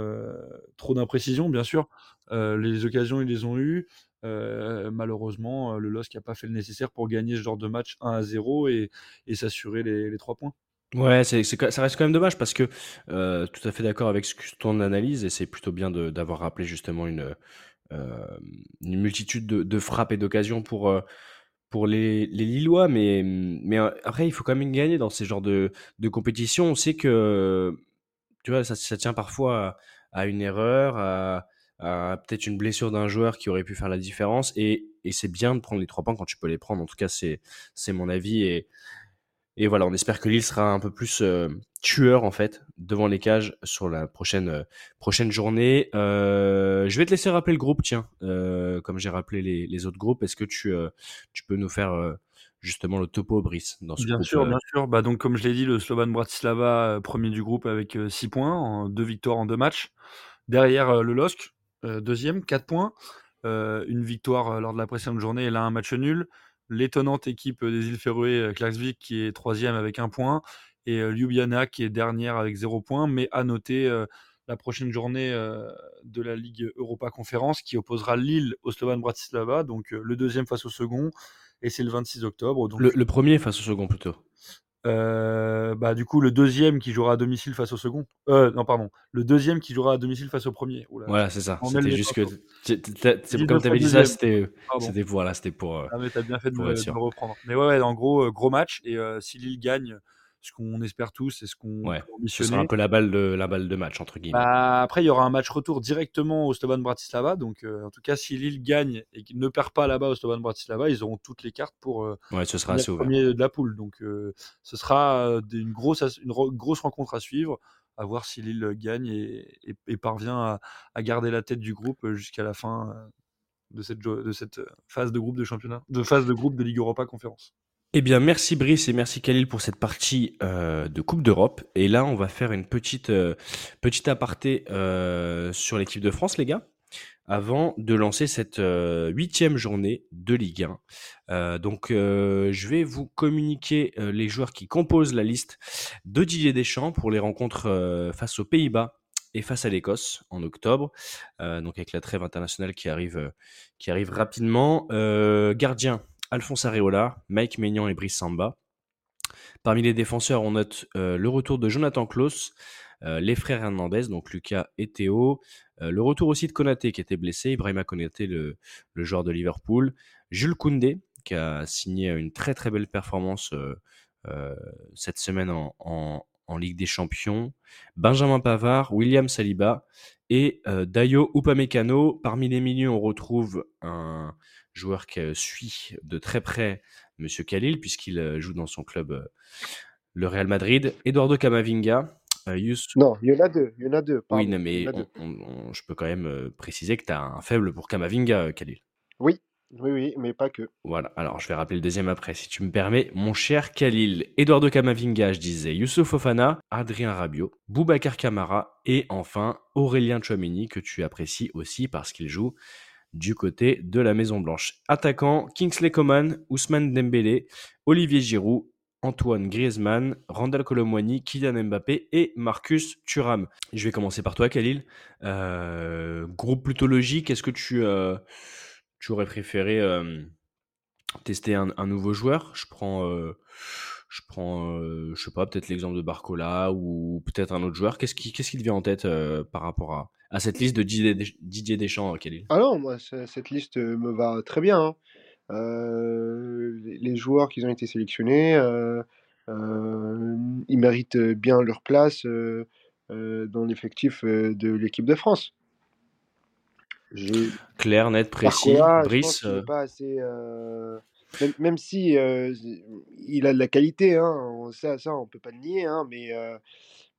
trop d'imprécisions, bien sûr. les occasions, ils les ont eues. malheureusement, le LOSC n'a pas fait le nécessaire pour gagner ce genre de match 1 à 0 et, s'assurer les, trois points. Ouais, c'est, ça reste quand même dommage parce que tout à fait d'accord avec ce que ton analyse et c'est plutôt bien d'avoir rappelé justement une, une multitude de, frappes et d'occasions pour, pour les, Lillois, mais, mais après il faut quand même gagner dans ces genres de, de compétitions. On sait que tu vois, ça, tient parfois à, une erreur, à, peut-être une blessure d'un joueur qui aurait pu faire la différence. Et, c'est bien de prendre les trois points quand tu peux les prendre. En tout cas, c'est mon avis. Et, voilà, on espère que Lille sera un peu plus euh, tueur en fait devant les cages sur la prochaine euh, prochaine journée. Euh, je vais te laisser rappeler le groupe, tiens, comme j'ai rappelé les, autres groupes. Est-ce que tu peux nous faire justement le topo Brice dans ce Bien sûr, euh bien sûr. Bah, donc, comme je l'ai dit, le Slovan Bratislava, euh, premier du groupe avec 6 euh, points, en deux victoires en deux matchs. Derrière le LOSC, deuxième, 4 points. une victoire lors de la précédente journée et là un match nul. L'étonnante équipe des îles Féroé, Klaxvik, qui est troisième avec un point. Et Ljubljana qui est dernière avec 0 points. Mais à noter la prochaine journée de la Ligue Europa Conférence qui opposera Lille au Slovan Bratislava, donc le deuxième face au second et c'est le 26 octobre. Donc... Le, premier face au second plutôt. Euh, bah, du coup, le deuxième qui jouera à domicile face au second. Euh, non, pardon. Le deuxième qui jouera à domicile face au premier. Voilà, c'est ça. C'était juste que. C'est comme tu avais dit ça, c'était voilà, c'était pour. Ah, mais t'as bien fait de me, de me, reprendre. Mais ouais, ouais en gros, euh, gros match. Et si Lille gagne, ce qu'on espère tous et ce qu'on ouais, Ce sera un peu la balle de, la balle de match, entre guillemets. Bah, après, il y aura un match retour directement au Slovan Bratislava. Donc, euh, en tout cas, si Lille gagne et ne perd pas là-bas au Slovan Bratislava, ils auront toutes les cartes pour euh, ouais, ce sera premier de la poule. Donc, euh, ce sera une, grosse, une grosse rencontre à suivre, à voir si Lille gagne et, et, parvient à, garder la tête du groupe jusqu'à la fin de cette, de cette phase de groupe de championnat, de phase de groupe de Ligue Europa Conférence. Eh bien, merci Brice et merci Khalil pour cette partie euh, de Coupe d'Europe. Et là, on va faire une petite, euh, petite aparté euh, sur l'équipe de France, les gars, avant de lancer cette huitième journée de Ligue 1. donc, je vais vous communiquer les joueurs qui composent la liste de Didier Deschamps pour les rencontres face aux Pays-Bas et face à l'Écosse en octobre, donc avec la trêve internationale qui arrive, qui arrive rapidement. gardien, Alphonse Areola, Mike Maignan et Brice Samba. Parmi les défenseurs, on note euh, le retour de Jonathan Klaus, euh, les frères Hernandez, donc Lucas et Théo, euh, le retour aussi de Konaté qui était blessé, Ibrahima Konaté, le, joueur de Liverpool, Jules Koundé qui a signé une très très belle performance cette semaine en, Ligue des Champions, Benjamin Pavard, William Saliba et euh, Dayo Upamecano. Parmi les milieux, on retrouve un joueur qui suit de très près Monsieur Khalil, puisqu'il euh, joue dans son club, euh, le Real Madrid. Eduardo Camavinga. euh, Non, il y en a deux. Il y en a deux. Oui, non, mais on- on- on- je peux quand même euh, préciser que tu as un faible pour Camavinga, euh, Khalil. Oui, oui, oui, mais pas que. Voilà, alors je vais rappeler le deuxième après, si tu me permets. Mon cher Khalil, Eduardo Camavinga, je disais, Youssouf Fofana, Adrien Rabiot, Boubacar Camara et enfin Aurélien Chouamini, que tu apprécies aussi parce qu'il joue du côté de la Maison Blanche. Attaquant, Kingsley Coman, Ousmane Dembélé, Olivier Giroud, Antoine Griezmann, Randall Colomwani, Kylian Mbappé et Marcus Thuram. Je vais commencer par toi, Khalil. Euh, groupe plutôt logique, est-ce que tu, euh, tu aurais préféré euh, tester un, nouveau joueur? Je prends, euh, je prends, euh, je sais pas, peut-être l'exemple de Barcola ou peut-être un autre joueur. Qu'est-ce qui, te vient en tête euh, par rapport à, cette liste de Didier, Desch- Didier Deschamps, Khalil? Ah non, moi, ce- cette liste euh, me va très bien. hein. Euh, les joueurs qui ont été sélectionnés, euh, euh, ils méritent bien leur place euh, euh, dans l'effectif euh, de l'équipe de France. Clair, net, précis. Je pense Brice, euh, pas assez. euh, Même, même si euh, il a de la qualité, hein, on- ça, ça on peut pas le nier, hein, mais, euh,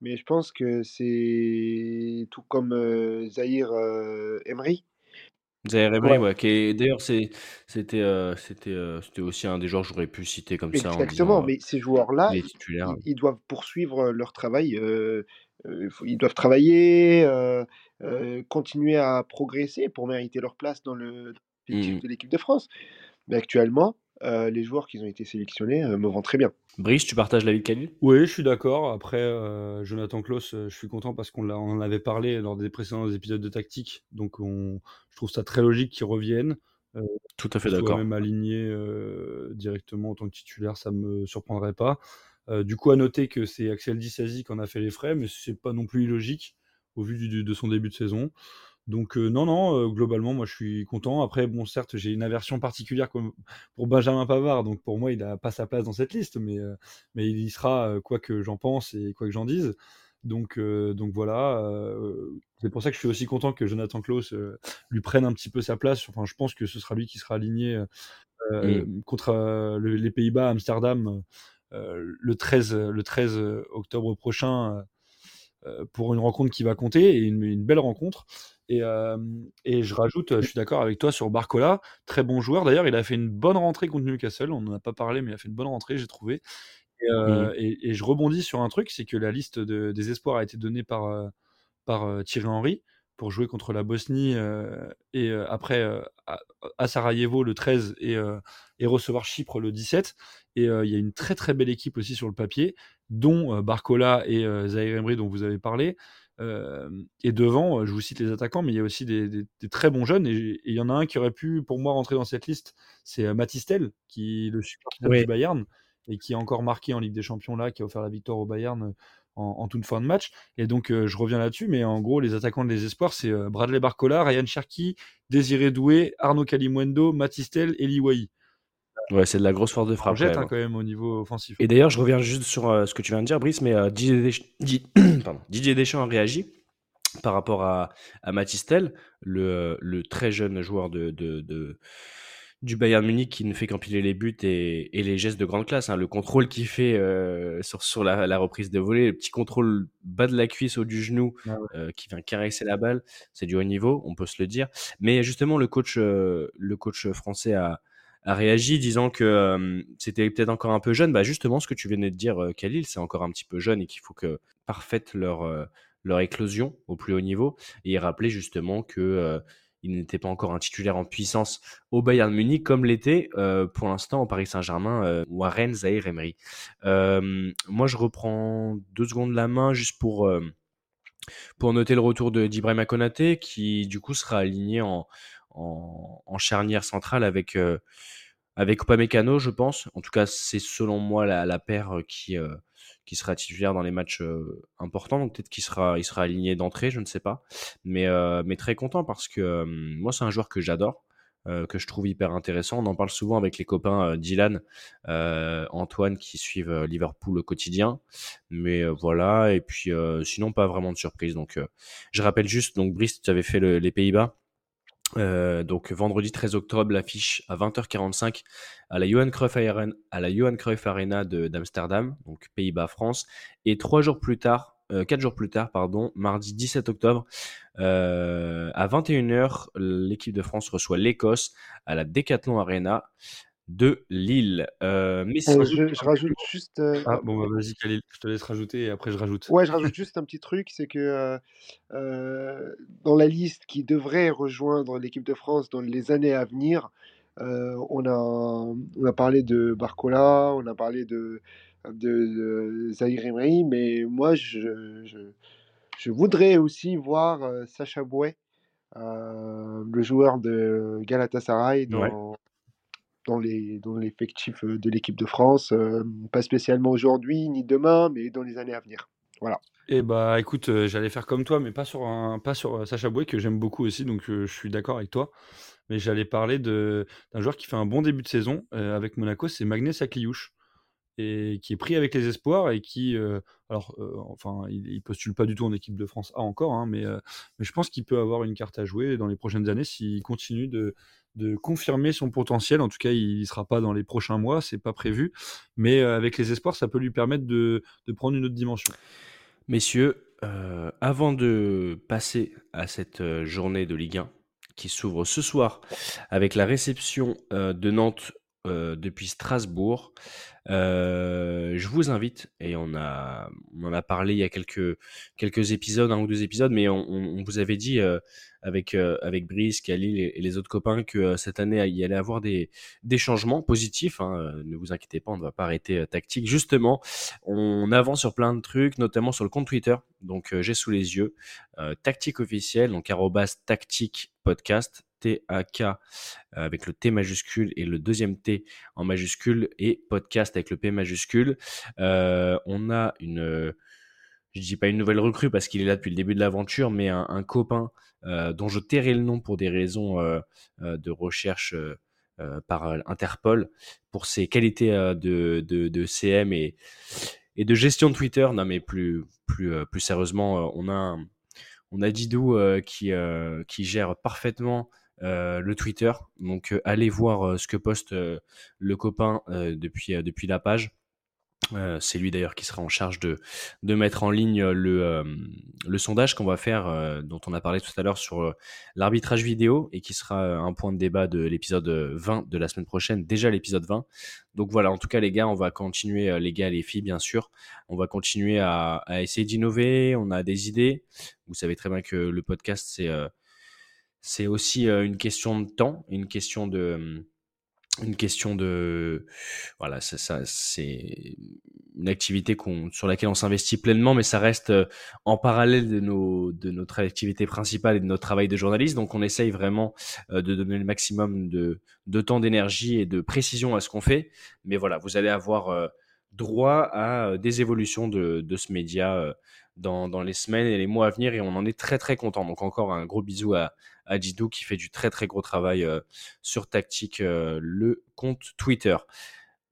mais je pense que c'est tout comme Zahir Emery. Zaire Emery, Ouais, ouais, qui est- d'ailleurs, c'est- c'était c'était c'était aussi un des joueurs que j'aurais pu citer comme ça en exactement. Mais ces joueurs-là, ils, doivent poursuivre leur travail. ils doivent travailler, euh, continuer à progresser pour mériter leur place dans le de l'équipe de France. Mais actuellement, euh, les joueurs qui ont été sélectionnés euh, me vont très bien. Brice, tu partages l'avis de Khalil Oui, je suis d'accord. Après, euh, Jonathan Klaus, je suis content parce qu'on en avait parlé lors des précédents épisodes de Tactique. Donc, on, je trouve ça très logique qu'il revienne. Euh, Tout à fait d'accord. même aligné euh, directement en tant que titulaire, ça me surprendrait pas. Euh, du coup, à noter que c'est Axel Disasi qui en a fait les frais, mais c'est pas non plus illogique au vu du- de son début de saison. Donc euh, non, non, euh, globalement, moi je suis content. Après, bon, certes, j'ai une aversion particulière comme pour Benjamin Pavard, donc pour moi, il n'a pas sa place dans cette liste, mais, euh, mais il y sera, quoi que j'en pense et quoi que j'en dise. Donc, donc voilà, c'est pour ça que je suis aussi content que Jonathan Klaus lui prenne un petit peu sa place. Enfin, je pense que ce sera lui qui sera aligné Mm. contre le- les Pays-Bas à Amsterdam le 13, le 13 octobre prochain pour une rencontre qui va compter et une, une belle rencontre. Et, euh, et je rajoute, je suis d'accord avec toi sur Barcola, très bon joueur. D'ailleurs, il a fait une bonne rentrée contre Newcastle. On n'en a pas parlé, mais il a fait une bonne rentrée, j'ai trouvé. Et, euh, et- et je rebondis sur un truc, c'est que la liste de- des espoirs a été donnée par, euh, par euh, Thierry Henry pour jouer contre la Bosnie euh, et euh, après euh, à, à Sarajevo le 13 et, euh, et recevoir Chypre le 17. Et il y a une très très belle équipe aussi sur le papier, dont Barcola et Zahir Emery dont vous avez parlé. Euh, et devant, je vous cite les attaquants, mais il y a aussi des, des- des très bons jeunes. Et il y en a un qui aurait pu, pour moi, rentrer dans cette liste, c'est Matistel, qui est le sub Oui. du Bayern et qui a encore marqué en Ligue des Champions là, qui a offert la victoire au Bayern en, en toute fin de match. Et donc, euh, je reviens là-dessus, mais en gros, les attaquants des espoirs, c'est euh, Bradley Barcola, Ryan Cherki, Désiré Doué, Arnaud Kalimwendo, Matistel et Liwaï. Ouais, c'est de la grosse force de On frappe. jette quand hein, même. quand même au niveau offensif. Et d'ailleurs, je reviens juste sur euh, ce que tu viens de dire, Brice, mais euh, Didier, Desch- [CLEARS THROAT] Deschamps a réagi par rapport à, à Matistel, le, le très jeune joueur de, de- de- du Bayern Munich qui ne fait qu'empiler les buts et, et les gestes de grande classe. hein. Le contrôle qu'il fait euh, sur, sur la, la reprise de volée, le petit contrôle bas de la cuisse, haut du genou, Ah ouais. euh, qui vient caresser la balle, c'est du haut niveau, on peut se le dire. Mais justement, le coach, euh, le coach français a, a réagi disant que c'était peut-être encore un peu jeune. Bah justement, ce que tu venais de dire, euh, Khalil, c'est encore un petit peu jeune et qu'il faut que parfaite leur, euh, leur éclosion au plus haut niveau. Et il rappelait justement que euh, il n'était pas encore un titulaire en puissance au Bayern Munich comme l'était euh, pour l'instant au Paris Saint-Germain euh, ou à Rennes Zahir Emery. Moi, je reprends deux secondes la main juste pour pour noter le retour de d'Ibrahima Konaté qui du coup sera aligné en, en, charnière centrale avec euh, avec Upamecano, je pense. En tout cas, c'est selon moi la, paire euh, qui euh, qui sera titulaire dans les matchs euh, importants. Donc peut-être qu'il sera il sera aligné d'entrée, je ne sais pas. Mais mais très content parce que moi c'est un joueur que j'adore. que je trouve hyper intéressant. On en parle souvent avec les copains Dylan, Antoine qui suivent Liverpool au quotidien. Mais voilà, et puis sinon pas vraiment de surprise. Donc je rappelle juste, donc Brice, tu avais fait le- les Pays-Bas. Euh, donc vendredi 13 octobre, l'affiche à 20h45 à la Johan Cruyff Arena, d'Amsterdam, donc Pays-Bas-France. Et trois jours plus tard, euh, quatre jours plus tard, pardon, mardi 17 octobre, euh, à 21h, l'équipe de France reçoit l'Écosse à la Decathlon Arena de Lille. Euh, mais Euh, je, rajoute juste. euh, Ah, bon, bah, vas-y, Khalil, je te laisse rajouter et après je rajoute. Ouais, je rajoute juste un petit truc, c'est que euh, euh, dans la liste qui devrait rejoindre l'équipe de France dans les années à venir, euh, on a, on a parlé de Barcola, on a parlé de, de, de Zahir Emery, mais moi, je, je, je voudrais aussi voir euh, Sacha Bouet, euh, le joueur de Galatasaray, dans, Ouais. Dans les, dans l'effectif euh, de l'équipe de France, euh, pas spécialement aujourd'hui ni demain, mais dans les années à venir. Voilà. Et bah écoute, euh, j'allais faire comme toi, mais pas sur un, pas sur Sacha Boué que j'aime beaucoup aussi, donc je suis d'accord avec toi. Mais j'allais parler d'un joueur qui fait un bon début de saison avec Monaco, c'est Magnès Sakliouche, et qui est pris avec les espoirs et qui, alors, enfin, il, postule pas du tout en équipe de France A encore, hein, mais mais je pense qu'il peut avoir une carte à jouer dans les prochaines années s'il continue de de confirmer son potentiel. En tout cas, il ne sera pas dans les prochains mois, c'est pas prévu. Mais euh, avec les espoirs, ça peut lui permettre de, prendre une autre dimension. Messieurs, euh, avant de passer à cette euh, journée de Ligue 1 qui s'ouvre ce soir avec la réception de Nantes euh, depuis Strasbourg, euh, je vous invite, et on, a, on en a parlé il y a quelques, quelques épisodes, un ou deux épisodes, mais on, vous avait dit euh, avec, avec Brice, Khalil et, les autres copains que cette année, il y allait avoir des, des changements positifs. hein, ne vous inquiétez pas, on ne va pas arrêter tactique. Justement, on avance sur plein de trucs, notamment sur le compte Twitter. Donc, j'ai sous les yeux tactique officiel, donc arrobas tactique podcast, T-A-K euh, avec le T majuscule et le deuxième T en majuscule et podcast avec le P majuscule. Euh, on a une, je dis pas une nouvelle recrue parce qu'il est là depuis le début de l'aventure, mais un, copain euh, dont je tairai le nom pour des raisons de recherche par Interpol pour ses qualités de, de, CM et, et de gestion de Twitter. Non, mais plus, plus, plus sérieusement, on a, on a Didou qui, qui gère parfaitement euh, le Twitter. Donc, euh, allez voir euh, ce que poste le copain depuis, depuis la page. C'est lui d'ailleurs qui sera en charge de, de mettre en ligne le, le sondage qu'on va faire, dont on a parlé tout à l'heure sur l'arbitrage vidéo et qui sera un point de débat de l'épisode 20 de la semaine prochaine, déjà l'épisode 20. Donc voilà, en tout cas les gars, on va continuer, les gars et les filles bien sûr, on va continuer à, à essayer d'innover, on a des idées. Vous savez très bien que le podcast c'est c'est aussi une question de temps, une question de une question de voilà ça, c'est une activité qu'on sur laquelle on s'investit pleinement mais ça reste en parallèle de nos de notre activité principale et de notre travail de journaliste. Donc on essaye vraiment de donner le maximum de de temps d'énergie et de précision à ce qu'on fait. Mais voilà vous allez avoir droit à des évolutions de de ce média dans, les semaines et les mois à venir et on en est très très content donc encore un gros bisou à à Didou qui fait du très très gros travail euh, sur Tactique, euh, le compte Twitter.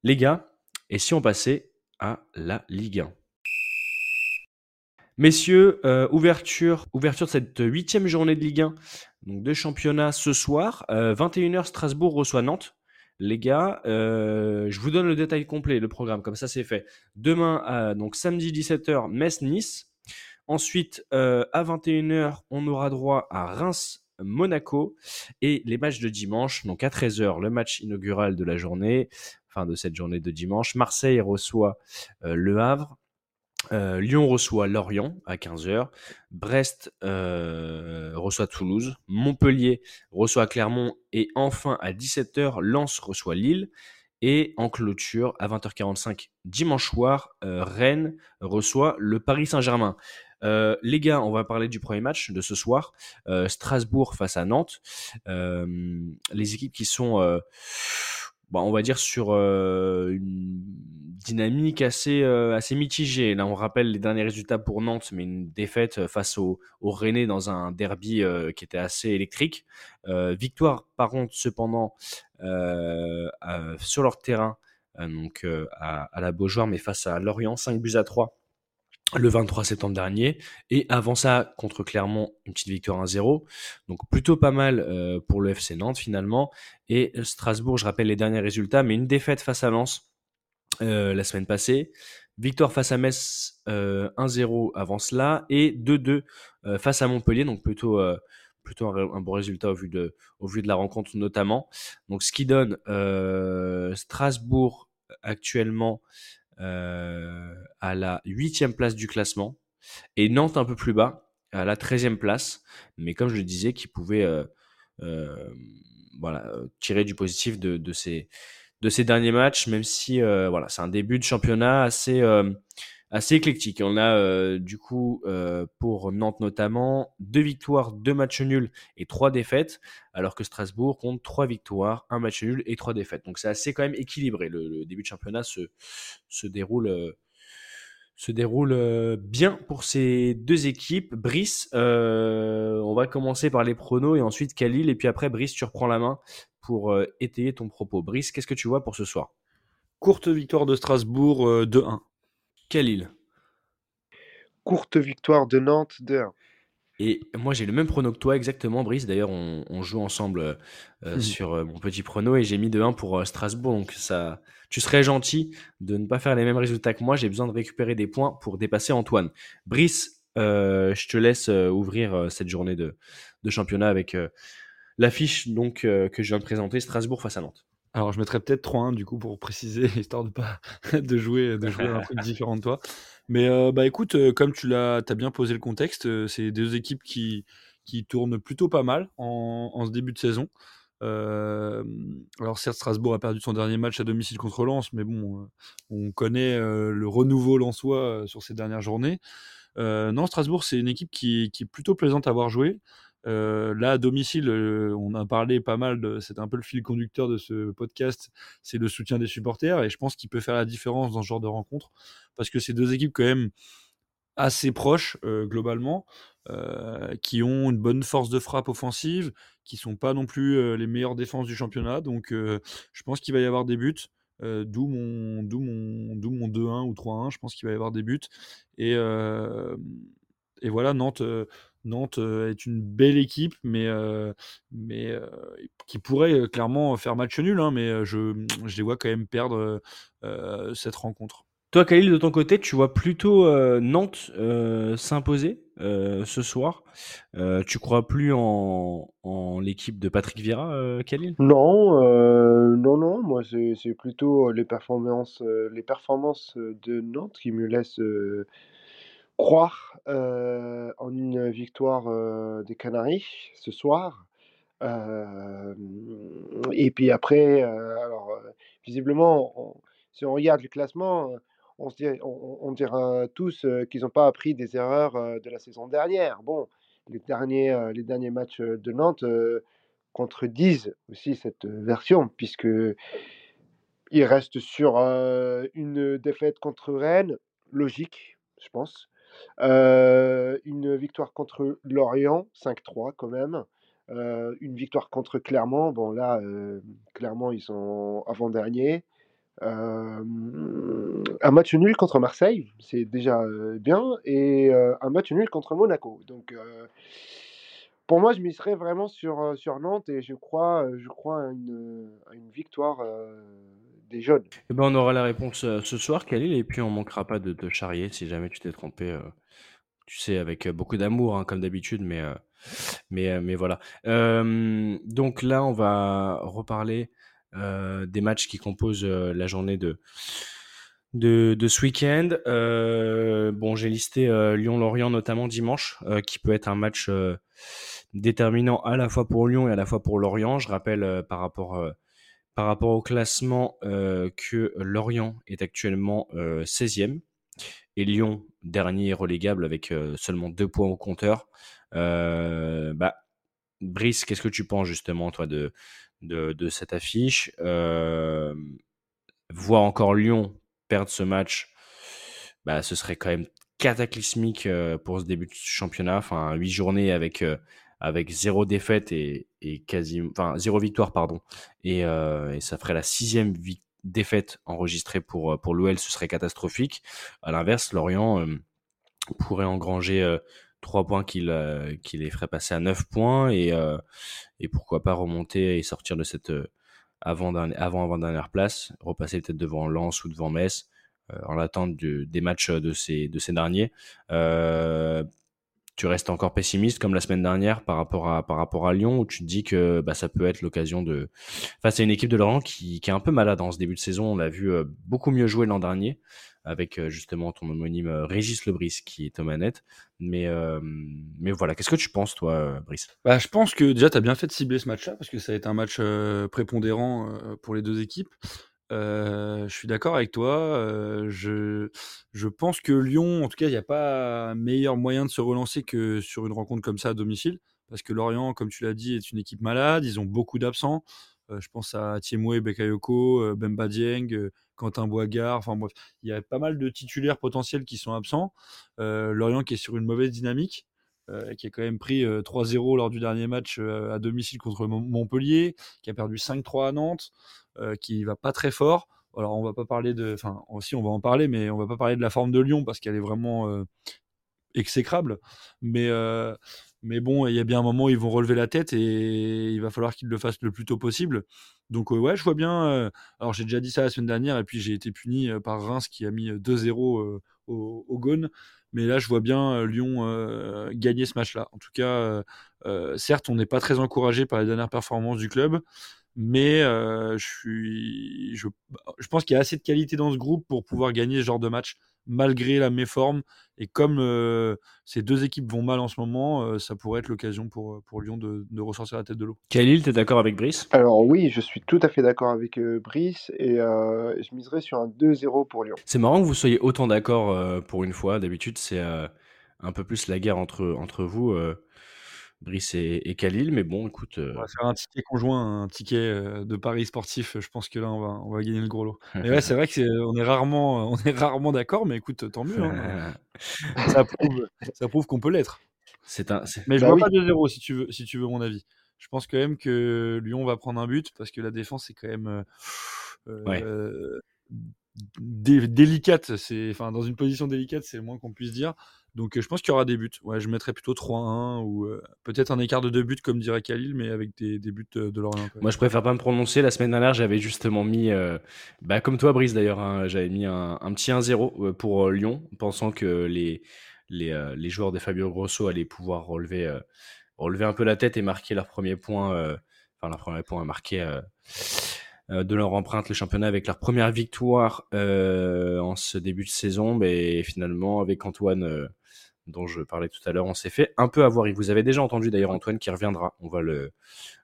Les gars, et si on passait à la Ligue 1 Messieurs, euh, ouverture, ouverture de cette huitième journée de Ligue 1, donc de championnat ce soir. Euh, 21h, Strasbourg reçoit Nantes. Les gars, je vous donne le détail complet, le programme, comme ça c'est fait. Demain, donc samedi 17h, Metz-Nice. Ensuite, euh, à 21h, on aura droit à Reims-Monaco. Et les matchs de dimanche, donc à 13h, le match inaugural de la journée, enfin de cette journée de dimanche. Marseille reçoit euh, Le Havre. Euh, Lyon reçoit Lorient à 15h. Brest euh, reçoit Toulouse. Montpellier reçoit Clermont. Et enfin, à 17h, Lens reçoit Lille. Et en clôture, à 20h45 dimanche soir, Rennes reçoit le Paris Saint-Germain. Euh, les gars, on va parler du premier match de ce soir. Euh, Strasbourg face à Nantes. Euh, les équipes qui sont bon, on va dire sur une dynamique assez, mitigée. Là, on rappelle les derniers résultats pour Nantes, mais une défaite face au, au dans un derby qui était assez électrique. Victoire, par contre, cependant, sur leur terrain, donc à, à la Beaujoire, mais face à Lorient, 5 buts à 3 le 23 septembre dernier. Et avant ça, contre Clermont, une petite victoire 1-0. Donc plutôt pas mal euh, pour le FC Nantes finalement. Et Strasbourg, je rappelle les derniers résultats, mais une défaite face à Lens euh, la semaine passée. Victoire face à Metz euh, 1-0 avant cela. Et 2-2 euh, face à Montpellier. Donc plutôt, euh, plutôt un, bon résultat au vu, de, au vu de la rencontre notamment. Donc ce qui donne euh, Strasbourg actuellement euh, à la huitième place du classement et Nantes un peu plus bas à la 13e place, mais comme je le disais, qui pouvait euh, euh, voilà, euh, tirer du positif de, de, ces, de ces derniers matchs, même si euh, voilà, c'est un début de championnat assez, euh, assez éclectique. On a euh, du coup euh, pour Nantes notamment deux victoires, deux matchs nuls et trois défaites, alors que Strasbourg compte trois victoires, un match nul et trois défaites. Donc c'est assez quand même équilibré. Le, début de championnat se, déroule. Se déroule euh, bien pour ces deux équipes. Brice, on va commencer par les pronos et ensuite Khalil. Et puis après, Brice, tu reprends la main pour étayer ton propos. Brice, qu'est-ce que tu vois pour ce soir? Courte victoire de Strasbourg 2-1. Quelle île? Courte victoire de Nantes 2-1. Et moi, j'ai le même prono que toi, exactement, Brice. D'ailleurs, on, joue ensemble euh, mmh. sur euh, mon petit prono et j'ai mis de 1 pour euh, Strasbourg. Donc, ça, tu serais gentil de ne pas faire les mêmes résultats que moi. J'ai besoin de récupérer des points pour dépasser Antoine. Brice, je te laisse ouvrir cette journée de, championnat avec l'affiche donc que je viens de présenter Strasbourg face à Nantes. Alors, je mettrais peut-être 3-1 du coup pour préciser, [LAUGHS] histoire de pas [LAUGHS] de jouer, de jouer un truc différent de toi. Mais euh, bah écoute, euh, comme tu l'as, as bien posé le contexte, euh, c'est deux équipes qui, tournent plutôt pas mal en, en ce début de saison. Alors certes, Strasbourg a perdu son dernier match à domicile contre Lens, mais bon, on connaît le renouveau lensois sur ces dernières journées. Non, Strasbourg, c'est une équipe qui, qui est plutôt plaisante à voir jouer. Euh, là, à domicile, euh, on a parlé pas mal, c'est un peu le fil conducteur de ce podcast, c'est le soutien des supporters, et je pense qu'il peut faire la différence dans ce genre de rencontre, parce que c'est deux équipes quand même assez proches euh, globalement, qui ont une bonne force de frappe offensive, qui sont pas non plus les meilleures défenses du championnat, donc je pense qu'il va y avoir des buts. D'où mon, mon, mon 2-1 ou 3-1. Je pense qu'il va y avoir des buts. Et, voilà, Nantes, Nantes euh, est une belle équipe, mais, euh, mais euh, qui pourrait clairement faire match nul. hein, mais je, je les vois quand même perdre cette rencontre. Toi, Khalil, de ton côté, tu vois plutôt euh, Nantes euh, s'imposer euh, ce soir? Euh, tu crois plus en, en l'équipe de Patrick Vieira, euh, Khalil? Non, euh, non, non, moi c'est c'est plutôt les performances, euh, les performances de Nantes qui me laissent euh, croire en une victoire des Canaries ce soir. Et puis après, alors visiblement, si on regarde le classement, on se dirait, on, dira tous qu'ils n'ont pas appris des erreurs de la saison dernière. Bon, les derniers, les derniers matchs de Nantes contredisent aussi cette version, puisque il reste sur une défaite contre Rennes, logique, je pense. Une victoire contre Lorient, 5-3 quand même. Une victoire contre Clermont. Bon, là, Clermont, ils sont avant-derniers. Euh, un match nul contre Marseille, c'est déjà bien. Et un match nul contre Monaco. Donc, pour moi, je miserais vraiment sur, euh, sur Nantes et je crois, euh, je crois à une, une victoire euh, des jeunes. Eh ben, on aura la réponse ce soir, Khalil, et puis on manquera pas de te charrier si jamais tu t'es trompé. tu sais, avec beaucoup d'amour, hein, comme d'habitude, mais, mais, mais voilà. Donc là, on va reparler des matchs qui composent la journée de, de, ce week-end. Bon, j'ai listé Lyon-Lorient notamment dimanche, qui peut être un match déterminant à la fois pour Lyon et à la fois pour Lorient. Je rappelle euh, par rapport euh, par rapport au classement euh, que Lorient est actuellement euh, 16e et Lyon dernier relégable avec seulement deux points au compteur. Bah, Brice, qu'est-ce que tu penses justement, toi, de, cette affiche? Voir encore Lyon perdre ce match, bah, ce serait quand même cataclysmique pour ce début de championnat. Enfin, huit journées avec, avec zéro défaite et, et enfin, zéro victoire, pardon. Et, euh, ça ferait la sixième défaite enregistrée pour, pour l'OL, ce serait catastrophique. À l'inverse, Lorient euh, pourrait engranger euh, trois points qui, le- qui les ferait passer à 9 points et, euh, et pourquoi pas remonter et sortir de cette euh, avant avant avant dernière place, repasser peut-être devant Lens ou devant Metz euh, en l'attente de- des matchs de ces de ces derniers. Tu restes encore pessimiste comme la semaine dernière par rapport à Lyon où tu te dis que bah, ça peut être l'occasion de face à une équipe de Lorient qui, est un peu malade en ce début de saison. On l'a vu euh, beaucoup mieux jouer l'an dernier avec euh, justement ton homonyme euh, Régis Lebris qui est aux manettes. Mais voilà, qu'est-ce que tu penses toi, Brice? Bah, je pense que déjà, tu as bien fait de cibler ce match-là parce que ça a été un match prépondérant pour les deux équipes. Euh, je suis d'accord avec toi. euh, je, je pense que Lyon, en tout cas, il n'y a pas meilleur moyen de se relancer que sur une rencontre comme ça à domicile. Parce que Lorient, comme tu l'as dit, est une équipe malade. Ils ont beaucoup d'absents. Euh, je pense à Thiemoué, Bekayoko, Bemba Dieng, Quentin Boigard. Enfin bref, il y a pas mal de titulaires potentiels qui sont absents. Lorient qui est sur une mauvaise dynamique qui a quand même pris euh, 3-0 lors du dernier match à domicile contre Mon- Montpellier, qui a perdu 5-3 à Nantes, qui va pas très fort. Alors on va pas parler de, enfin aussi on va en parler, mais on va pas parler de la forme de Lyon parce qu'elle est vraiment euh, exécrable. Mais euh, mais bon, il y a bien un moment où ils vont relever la tête et il va falloir qu'ils le fassent le plus tôt possible. Donc euh, ouais, je vois bien. euh, alors j'ai déjà dit ça la semaine dernière et puis j'ai été puni euh, par Reims qui a mis euh, 2-0 euh, au, au. Mais là, je vois bien euh, Lyon euh, gagner ce match-là. En tout cas, euh, euh, certes, on n'est pas très encouragé par les dernières performances du club, mais euh, je, suis, je, je pense qu'il y a assez de qualité dans ce groupe pour pouvoir gagner ce genre de match, malgré la méforme. Et comme euh, ces deux équipes vont mal en ce moment, euh, ça pourrait être l'occasion pour, pour Lyon de, de ressortir la tête de l'eau. Khalil, tu es d'accord avec Brice? Alors oui, je suis tout à fait d'accord avec euh, Brice et euh, je miserais sur un 2-0 pour Lyon. C'est marrant que vous soyez autant d'accord euh, pour une fois. D'habitude, c'est euh, un peu plus la guerre entre, entre vous, euh, Brice et, et Khalil. Mais bon, écoute. euh, On va faire un ticket conjoint, un ticket euh, de paris sportif. Je pense que là, on va, on va gagner le gros lot. Mais ouais, c'est [LAUGHS] vrai que c'est, on est rarement, on est rarement d'accord, mais écoute, tant mieux. hein. [LAUGHS] ça prouve, ça prouve qu'on peut l'être. c'est un. Mais je Bah vois oui. pas 2-0 si tu veux, si tu veux mon avis. Je pense quand même que Lyon va prendre un but parce que la défense est quand même euh, euh, Ouais. euh, dé- délicate. C'est, enfin, dans une position délicate, c'est le moins qu'on puisse dire. Donc, euh, je pense qu'il y aura des buts. Ouais, je mettrais plutôt 3-1 ou euh, peut-être un écart de deux buts, comme dirait Khalil, mais avec des, des buts euh, de Lorient. Moi, je préfère pas me prononcer. La semaine dernière, j'avais justement mis, bah, comme toi, Brice d'ailleurs, hein, j'avais mis un, petit 1-0 euh, pour Lyon, pensant que les, les, joueurs de Fabio Grosso allaient pouvoir relever, relever un peu la tête et marquer leur premier point, enfin leur premier point à marquer de leur empreinte le championnat avec leur première victoire en ce début de saison. Mais finalement, avec Antoine, dont je parlais tout à l'heure, on s'est fait un peu avoir. Et vous avez déjà entendu d'ailleurs Antoine qui reviendra. On va le,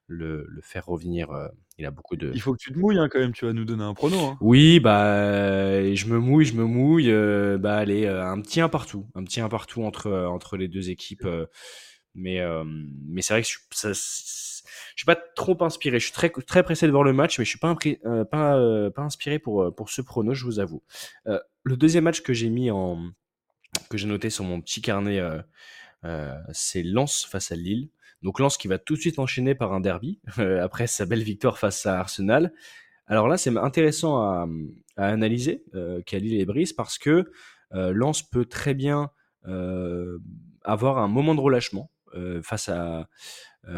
le, le faire revenir. euh, il a beaucoup de. Il faut que tu te mouilles hein, quand même. Tu vas nous donner un prono. hein. Oui, bah, euh, je me mouille, je me mouille. euh, bah, allez, euh, un petit un partout, un petit un partout entre entre les deux équipes. mais euh, mais c'est vrai que je, suis- ça, je suis pas trop inspiré. Je suis très très pressé de voir le match, mais je suis pas euh, pas euh, pas inspiré pour pour ce prono, je vous avoue. Euh, le deuxième match que j'ai mis en que j'ai noté sur mon petit carnet, euh, euh, c'est Lens face à Lille. Donc Lens qui va tout de suite enchaîner par un derby [LAUGHS] euh, après sa belle victoire face à Arsenal. Alors là, c'est intéressant à, analyser, euh, Khalil et Brice, parce que euh, Lens peut très bien avoir un moment de relâchement face à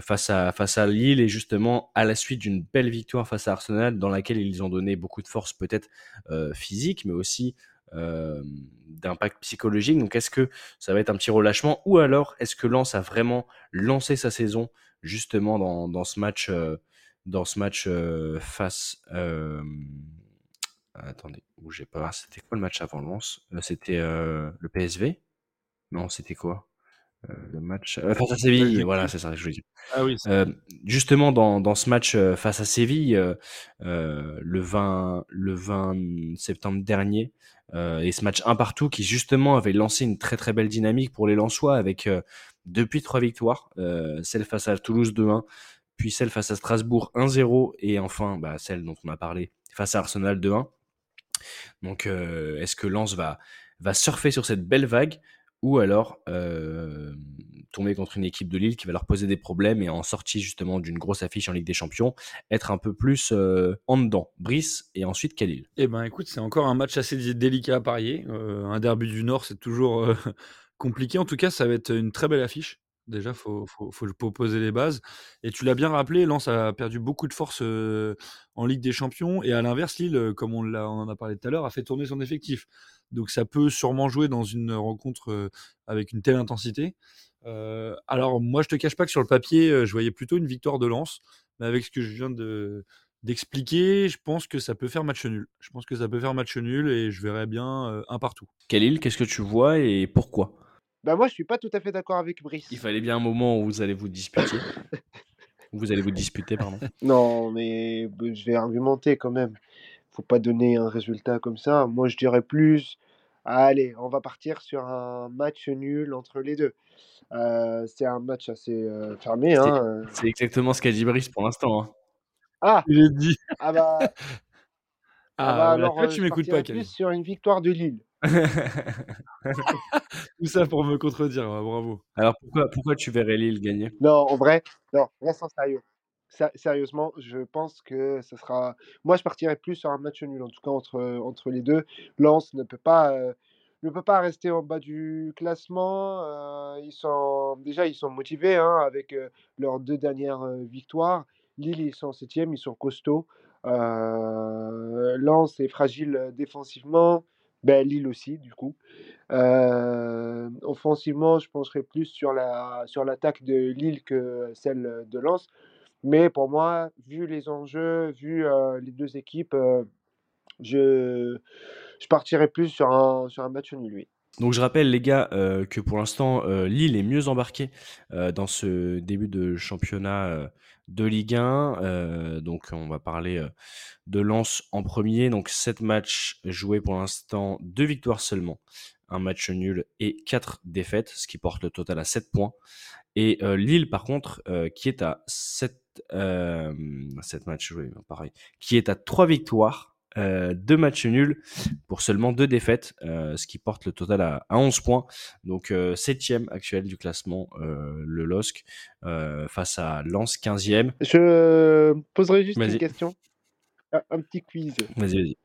face à face à Lille et justement à la suite d'une belle victoire face à Arsenal dans laquelle ils ont donné beaucoup de force peut-être physique mais aussi d'impact psychologique. Donc est-ce que ça va être un petit relâchement ou alors est-ce que Lens a vraiment lancé sa saison justement dans, dans ce match euh, dans ce match euh, face euh, attendez bougez pas c'était quoi le match avant Lens? Euh, c'était euh, le PSV non c'était quoi? Euh, le match euh, face à Séville voilà c'est ça que je voulais dire. Ah oui. euh, justement, dans, dans ce match euh, face à Séville, euh, euh, le, 20, le 20 septembre dernier, euh, et ce match un partout qui justement avait lancé une très très belle dynamique pour les Lensois avec, euh, depuis trois victoires, celle face à Toulouse 2-1, puis celle face à Strasbourg 1-0, et enfin bah, celle dont on a parlé face à Arsenal 2-1. Donc est-ce que Lens va, va surfer sur cette belle vague ou alors euh, tomber contre une équipe de Lille qui va leur poser des problèmes et en sortie justement d'une grosse affiche en Ligue des Champions, être un peu plus euh, en dedans. Brice et ensuite Khalil. Eh ben écoute, c'est encore un match assez délicat à parier. Euh, un derby du Nord, c'est toujours [LAUGHS] compliqué. En tout cas, ça va être une très belle affiche. Déjà, il faut, faut, poser les bases. Et tu l'as bien rappelé, Lens a perdu beaucoup de force en Ligue des Champions. Et à l'inverse, Lille, comme on, on en a parlé tout à l'heure, a fait tourner son effectif. Donc ça peut sûrement jouer dans une rencontre avec une telle intensité. alors moi, je te cache pas que sur le papier, je voyais plutôt une victoire de Lens. Mais avec ce que je viens de d'expliquer, je pense que ça peut faire match nul. Je pense que ça peut faire match nul et je verrais bien un partout. Khalil, qu'est-ce que tu vois et pourquoi? Bah moi, je suis pas tout à fait d'accord avec Brice. Il fallait bien un moment où vous allez vous disputer. [LAUGHS] vous allez vous disputer, pardon. Non, mais je vais argumenter quand même. Faut pas donner un résultat comme ça. Moi, je dirais plus Allez, on va partir sur un match nul entre les deux. Euh, c'est un match assez euh, fermé. Hein, euh. C'est exactement ce qu'a dit Brice pour l'instant. Hein. Ah dit. Ah bah. [LAUGHS] ah, ah bah, alors, tu m'écoutes pas, plus sur une victoire de Lille. [LAUGHS] Tout ça pour me contredire, bravo. Alors pourquoi, pourquoi tu verrais Lille gagner? Non, en vrai, non, reste en sérieux sérieusement, je pense que ce sera. Moi, je partirais plus sur un match nul, en tout cas entre, entre les deux. Lens ne peut pas, euh, ne peut pas rester en bas du classement. Euh, ils sont déjà, ils sont motivés hein, avec euh, leurs deux dernières victoires. Lille, ils sont septième, ils sont costauds. Lens est fragile défensivement. Ben, Lille aussi, du coup. offensivement, je penserais plus sur la sur l'attaque de Lille que celle de Lens. Mais pour moi, vu les enjeux, vu les deux équipes, je, je partirais plus sur un, sur un match nul. Donc je rappelle les gars que pour l'instant Lille est mieux embarqué dans ce début de championnat de Ligue 1. donc on va parler de Lens en premier. Donc 7 matchs joués pour l'instant, 2 victoires seulement, un match nul et 4 défaites, ce qui porte le total à 7 points. Et Lille par contre qui est à 7 euh, matchs joués, pareil, qui est à 3 victoires, euh, 2 matchs nuls pour seulement 2 défaites, euh, ce qui porte le total à, 11 points. Donc 7 actuel du classement, euh, le LOSC, face à Lens 15e. Je poserai juste une question, un, petit quiz. Vas-y, vas-y.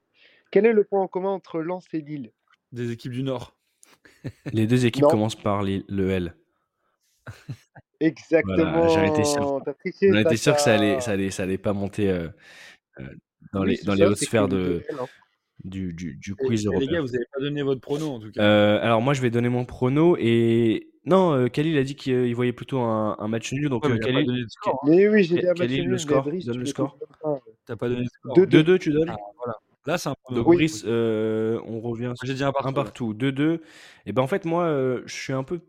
Quel est le point en commun entre Lens et Lille? Des équipes du Nord. Les deux équipes commencent par le L. Exactement. J'en étais sûr. On était sûr que ça allait, ça allait, ça allait pas monter euh, euh, dans les, dans les hautes sphères de, hein. du, du, du quiz et, européen. Les gars, vous n'avez pas donné votre prono en tout cas. Euh, alors moi, je vais donner mon prono et non, euh, Khalil a dit qu'il voyait plutôt un, un, match nul. Donc ouais, Khalil, donné score, hein. Mais oui, j'ai dit un match nul. Le score, Brice, donne le score. T'as pas donné le score. 2-2, tu donnes. Ah, voilà. Là, c'est un prono. Donc Brice, on revient. J'ai dit un partout. Un partout. 2-2. Et ben en fait, moi, je suis un peu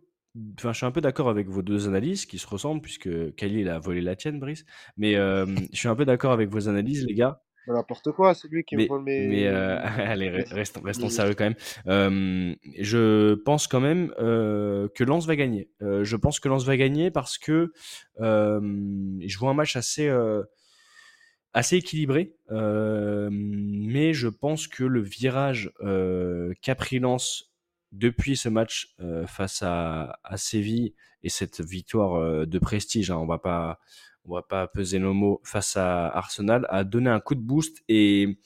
Enfin, je suis un peu d'accord avec vos deux analyses qui se ressemblent, puisque Khalil a volé la tienne, Brice. Mais euh, je suis un peu d'accord avec vos analyses, les gars. N'importe quoi, c'est lui qui mais, me vole mes. Mais euh, [LAUGHS] allez, restons, restons sérieux quand même. Euh, je pense quand même que Lens va gagner. je pense que Lens va gagner parce que je vois un match assez assez équilibré, mais je pense que le virage qu'a pris Lens depuis ce match euh, face à, Séville et cette victoire euh, de prestige, hein, on va pas on va pas peser nos mots face à Arsenal, a donné un coup de boost et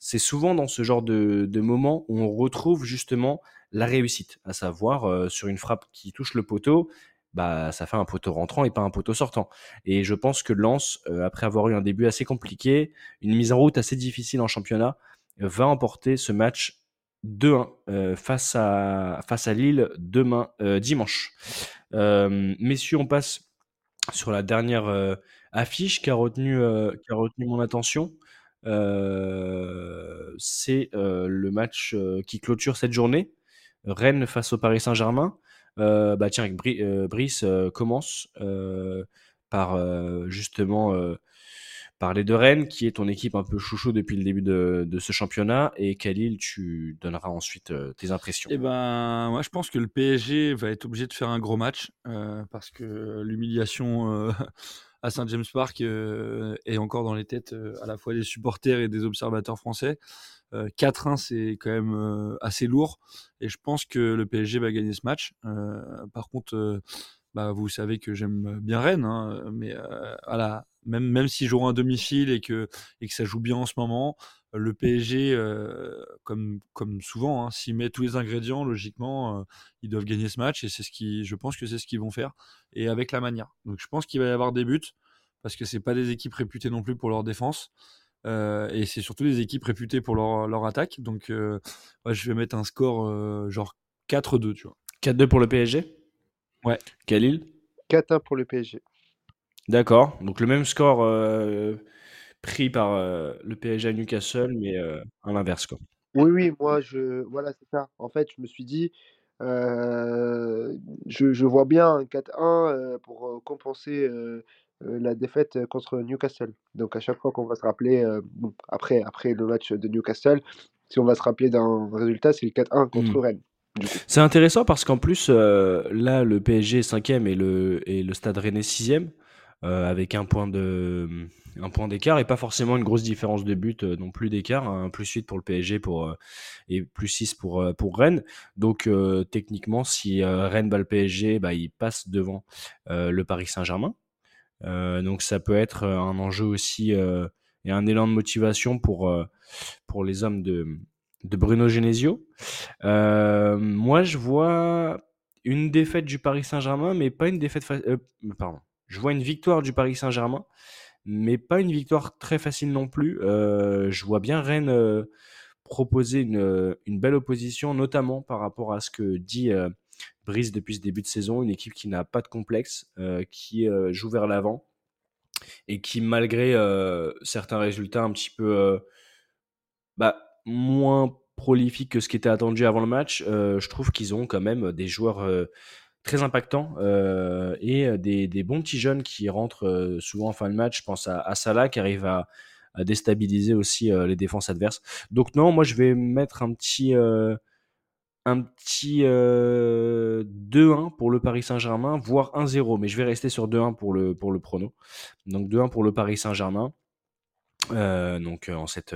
c'est souvent dans ce genre de, de moment où on retrouve justement la réussite, à savoir euh, sur une frappe qui touche le poteau, bah ça fait un poteau rentrant et pas un poteau sortant. Et je pense que Lens, après avoir eu un début assez compliqué, une mise en route assez difficile en championnat, va emporter ce match 2-1 euh, face, à, face à Lille demain, euh, dimanche. Euh, messieurs, on passe sur la dernière affiche qui a, retenu, mon attention. C'est le match qui clôture cette journée. Rennes face au Paris Saint-Germain. bah tiens, Brice commence par justement parler de Rennes, qui est ton équipe un peu chouchou depuis le début de, ce championnat. Et Khalil, tu donneras ensuite euh, tes impressions? Eh ben, moi, je pense que le PSG va être obligé de faire un gros match euh, parce que l'humiliation euh, [LAUGHS] à Saint James Park est encore dans les têtes à la fois des supporters et des observateurs français. Euh, 4-1, c'est quand même assez lourd et je pense que le PSG va gagner ce match. Par contre, bah, vous savez que j'aime bien Rennes, hein, mais voilà, même, même s'ils joueront un demi-fil et que, et que ça joue bien en ce moment, le PSG, comme, comme souvent, hein, s'il met tous les ingrédients, logiquement, ils doivent gagner ce match et c'est ce qui, je pense que c'est ce qu'ils vont faire et avec la manière. Donc je pense qu'il va y avoir des buts parce que c'est pas des équipes réputées non plus pour leur défense. et c'est surtout des équipes réputées pour leur, leur attaque. Donc, je vais mettre un score genre 4-2, tu vois. 4-2 pour le PSG Ouais. Khalil 4-1 pour le PSG. D'accord. Donc le même score euh, pris par euh, le PSG à Newcastle, mais euh, à l'inverse. quoi. Oui, oui, moi, je, voilà, c'est ça. En fait, je me suis dit, euh, je, je vois bien un 4-1 euh, pour euh, compenser euh, euh, la défaite contre Newcastle. Donc, à chaque fois qu'on va se rappeler, euh, bon, après, après le match de Newcastle, si on va se rappeler d'un résultat, c'est le 4-1 contre Mm. Rennes. C'est intéressant parce qu'en plus, euh, là, le PSG est 5 et le, et le Stade Rennais 6 avec un point d'écart et pas forcément une grosse différence de but euh, non plus d'écart, un plus 8 pour le PSG euh, et plus 6 pour, euh, Rennes. Donc euh, techniquement, si euh, Rennes bat le PSG, bah, il passe devant euh, le Paris Saint-Germain. Euh, donc ça peut être euh, un enjeu aussi euh, et un élan de motivation pour, euh, pour les hommes de, de Bruno Genesio. Euh, moi, je vois une défaite du Paris Saint-Germain, mais pas une défaite. fa- euh, pardon. Je vois une victoire du Paris Saint-Germain, mais pas une victoire très facile non plus. Euh, je vois bien Rennes euh, proposer une, une belle opposition, notamment par rapport à ce que dit Brice depuis ce début de saison, une équipe qui n'a pas de complexe, qui joue vers l'avant et qui, malgré certains résultats un petit peu bah, moins prolifiques que ce qui était attendu avant le match, euh, je trouve qu'ils ont quand même des joueurs euh, très impactants euh, et des, bons petits jeunes qui rentrent souvent en fin de match. Je pense à, Salah qui arrive à, déstabiliser aussi les défenses adverses. Donc non, moi je vais mettre un petit un petit euh, 2-1 pour le Paris Saint-Germain, voire 1-0, mais je vais rester sur 2-1 pour le pour le prono. Donc 2-1 pour le Paris Saint-Germain. Donc en cette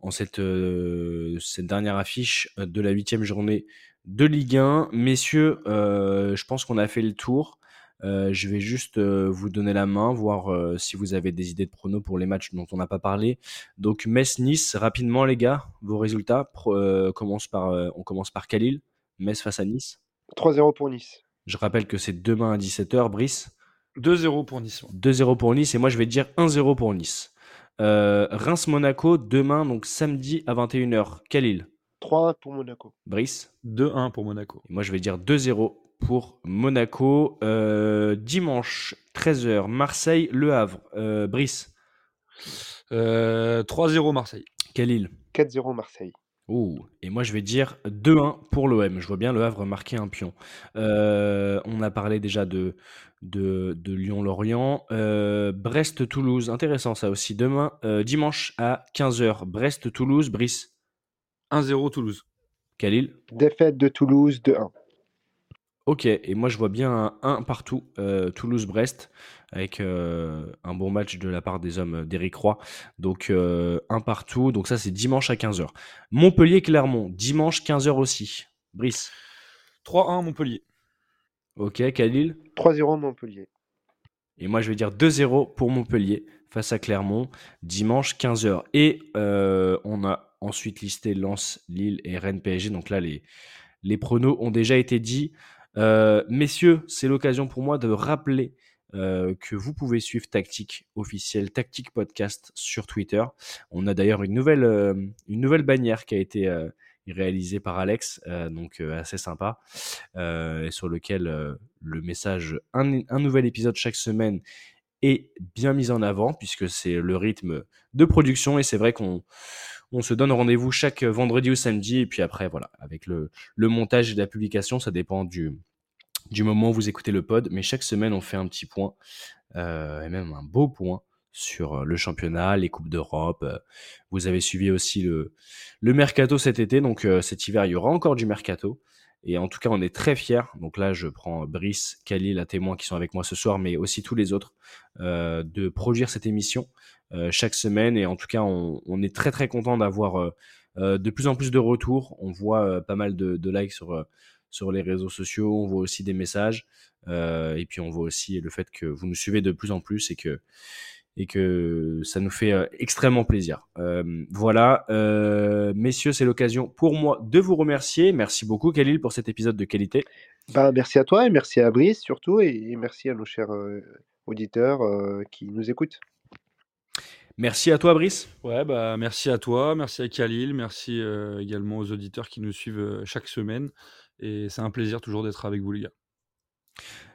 en cette, euh, cette dernière affiche de la huitième journée de Ligue 1. Messieurs, euh, je pense qu'on a fait le tour. Euh, je vais juste euh, vous donner la main, voir euh, si vous avez des idées de pronos pour les matchs dont on n'a pas parlé. Donc Metz-Nice, rapidement les gars, vos résultats. Pro- euh, commence par, euh, on commence par Khalil. Metz face à Nice. 3-0 pour Nice. Je rappelle que c'est demain à 17h. Brice, 2-0 pour Nice. ouais. 2-0 pour Nice et moi je vais dire 1-0 pour Nice. Euh, Reims-Monaco, demain, donc samedi à 21h. Khalil, 3-1 pour Monaco. Brice? 2-1 pour Monaco. Et moi, je vais dire 2-0 pour Monaco. Euh, dimanche, 13h, Marseille-Le Havre. Euh, Brice, Euh, 3-0 Marseille. Khalil. 4-0 Marseille. Ouh. Et moi, je vais dire 2-1 pour l'OM. Je vois bien Le Havre marquer un pion. Euh, on a parlé déjà de, de, de Lyon-Lorient. Euh, Brest-Toulouse, intéressant ça aussi. Demain, euh, dimanche à 15h, Brest-Toulouse. Brice, 1-0 Toulouse. Khalil. Défaite de Toulouse 2-1. Ok, et moi je vois bien un 1 partout, euh, Toulouse-Brest, avec euh, un bon match de la part des hommes d'Éric Roy. Donc euh, un partout, donc ça c'est dimanche à 15h. Montpellier-Clermont, dimanche 15h aussi. Brice. 3-1 Montpellier. Ok, Khalil. 3-0 Montpellier. Et moi je vais dire 2-0 pour Montpellier face à Clermont, dimanche 15h. Et euh, on a ensuite listé Lens, Lille et Rennes PSG. Donc là les, les pronos ont déjà été dits. Euh, messieurs, c'est l'occasion pour moi de rappeler euh, que vous pouvez suivre Tactique officiel, Tactique Podcast sur Twitter. On a d'ailleurs une nouvelle, euh, une nouvelle bannière qui a été euh, réalisée par Alex, euh, donc euh, assez sympa, et sur lequel le message un, un nouvel épisode chaque semaine est bien mis en avant, puisque c'est le rythme de production, et c'est vrai qu'on on se donne rendez-vous chaque vendredi ou samedi, et puis après, voilà, avec le, montage et la publication, ça dépend du, moment où vous écoutez le pod, mais chaque semaine, on fait un petit point, euh, et même un beau point, sur le championnat, les coupes d'Europe. Vous avez suivi aussi le, le mercato cet été, donc cet hiver il y aura encore du mercato. Et en tout cas, on est très fiers. Donc là, je prends Brice, Khalil à témoin qui sont avec moi ce soir, mais aussi tous les autres, euh, de produire cette émission euh, chaque semaine. Et en tout cas, on, est très très content d'avoir euh, de plus en plus de retours. On voit pas mal de, de likes sur, sur les réseaux sociaux. On voit aussi des messages. et puis on voit aussi le fait que vous nous suivez de plus en plus et que et que ça nous fait euh, extrêmement plaisir. Euh, voilà, euh, messieurs, c'est l'occasion pour moi de vous remercier. Merci beaucoup, Khalil, pour cet épisode de qualité. Bah, merci à toi et merci à Brice surtout et, et merci à nos chers euh, auditeurs euh, qui nous écoutent. Merci à toi, Brice. Ouais, bah, merci à toi, merci à Khalil, merci euh, également aux auditeurs qui nous suivent euh, chaque semaine. Et c'est un plaisir toujours d'être avec vous, les gars.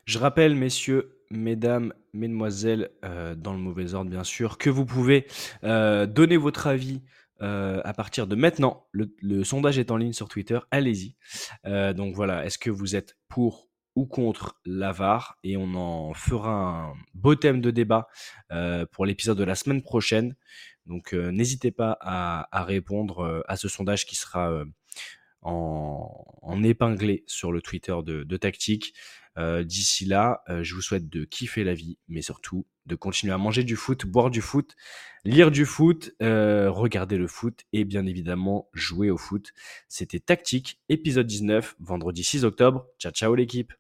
Je rappelle, messieurs, mesdames, mesdemoiselles, euh, dans le mauvais ordre bien sûr, que vous pouvez euh, donner votre avis euh, à partir de maintenant. Le, sondage est en ligne sur Twitter, allez-y. Donc voilà, est-ce que vous êtes pour ou contre l'avare? Et on en fera un beau thème de débat pour l'épisode de la semaine prochaine. Donc n'hésitez pas à répondre à ce sondage qui sera en, en, épinglé sur le Twitter de, de Tactique. Euh, D'ici là, euh, je vous souhaite de kiffer la vie, mais surtout de continuer à manger du foot, boire du foot, lire du foot, euh, regarder le foot et bien évidemment jouer au foot. C'était Tactique, épisode 19, vendredi 6 octobre. Ciao ciao l'équipe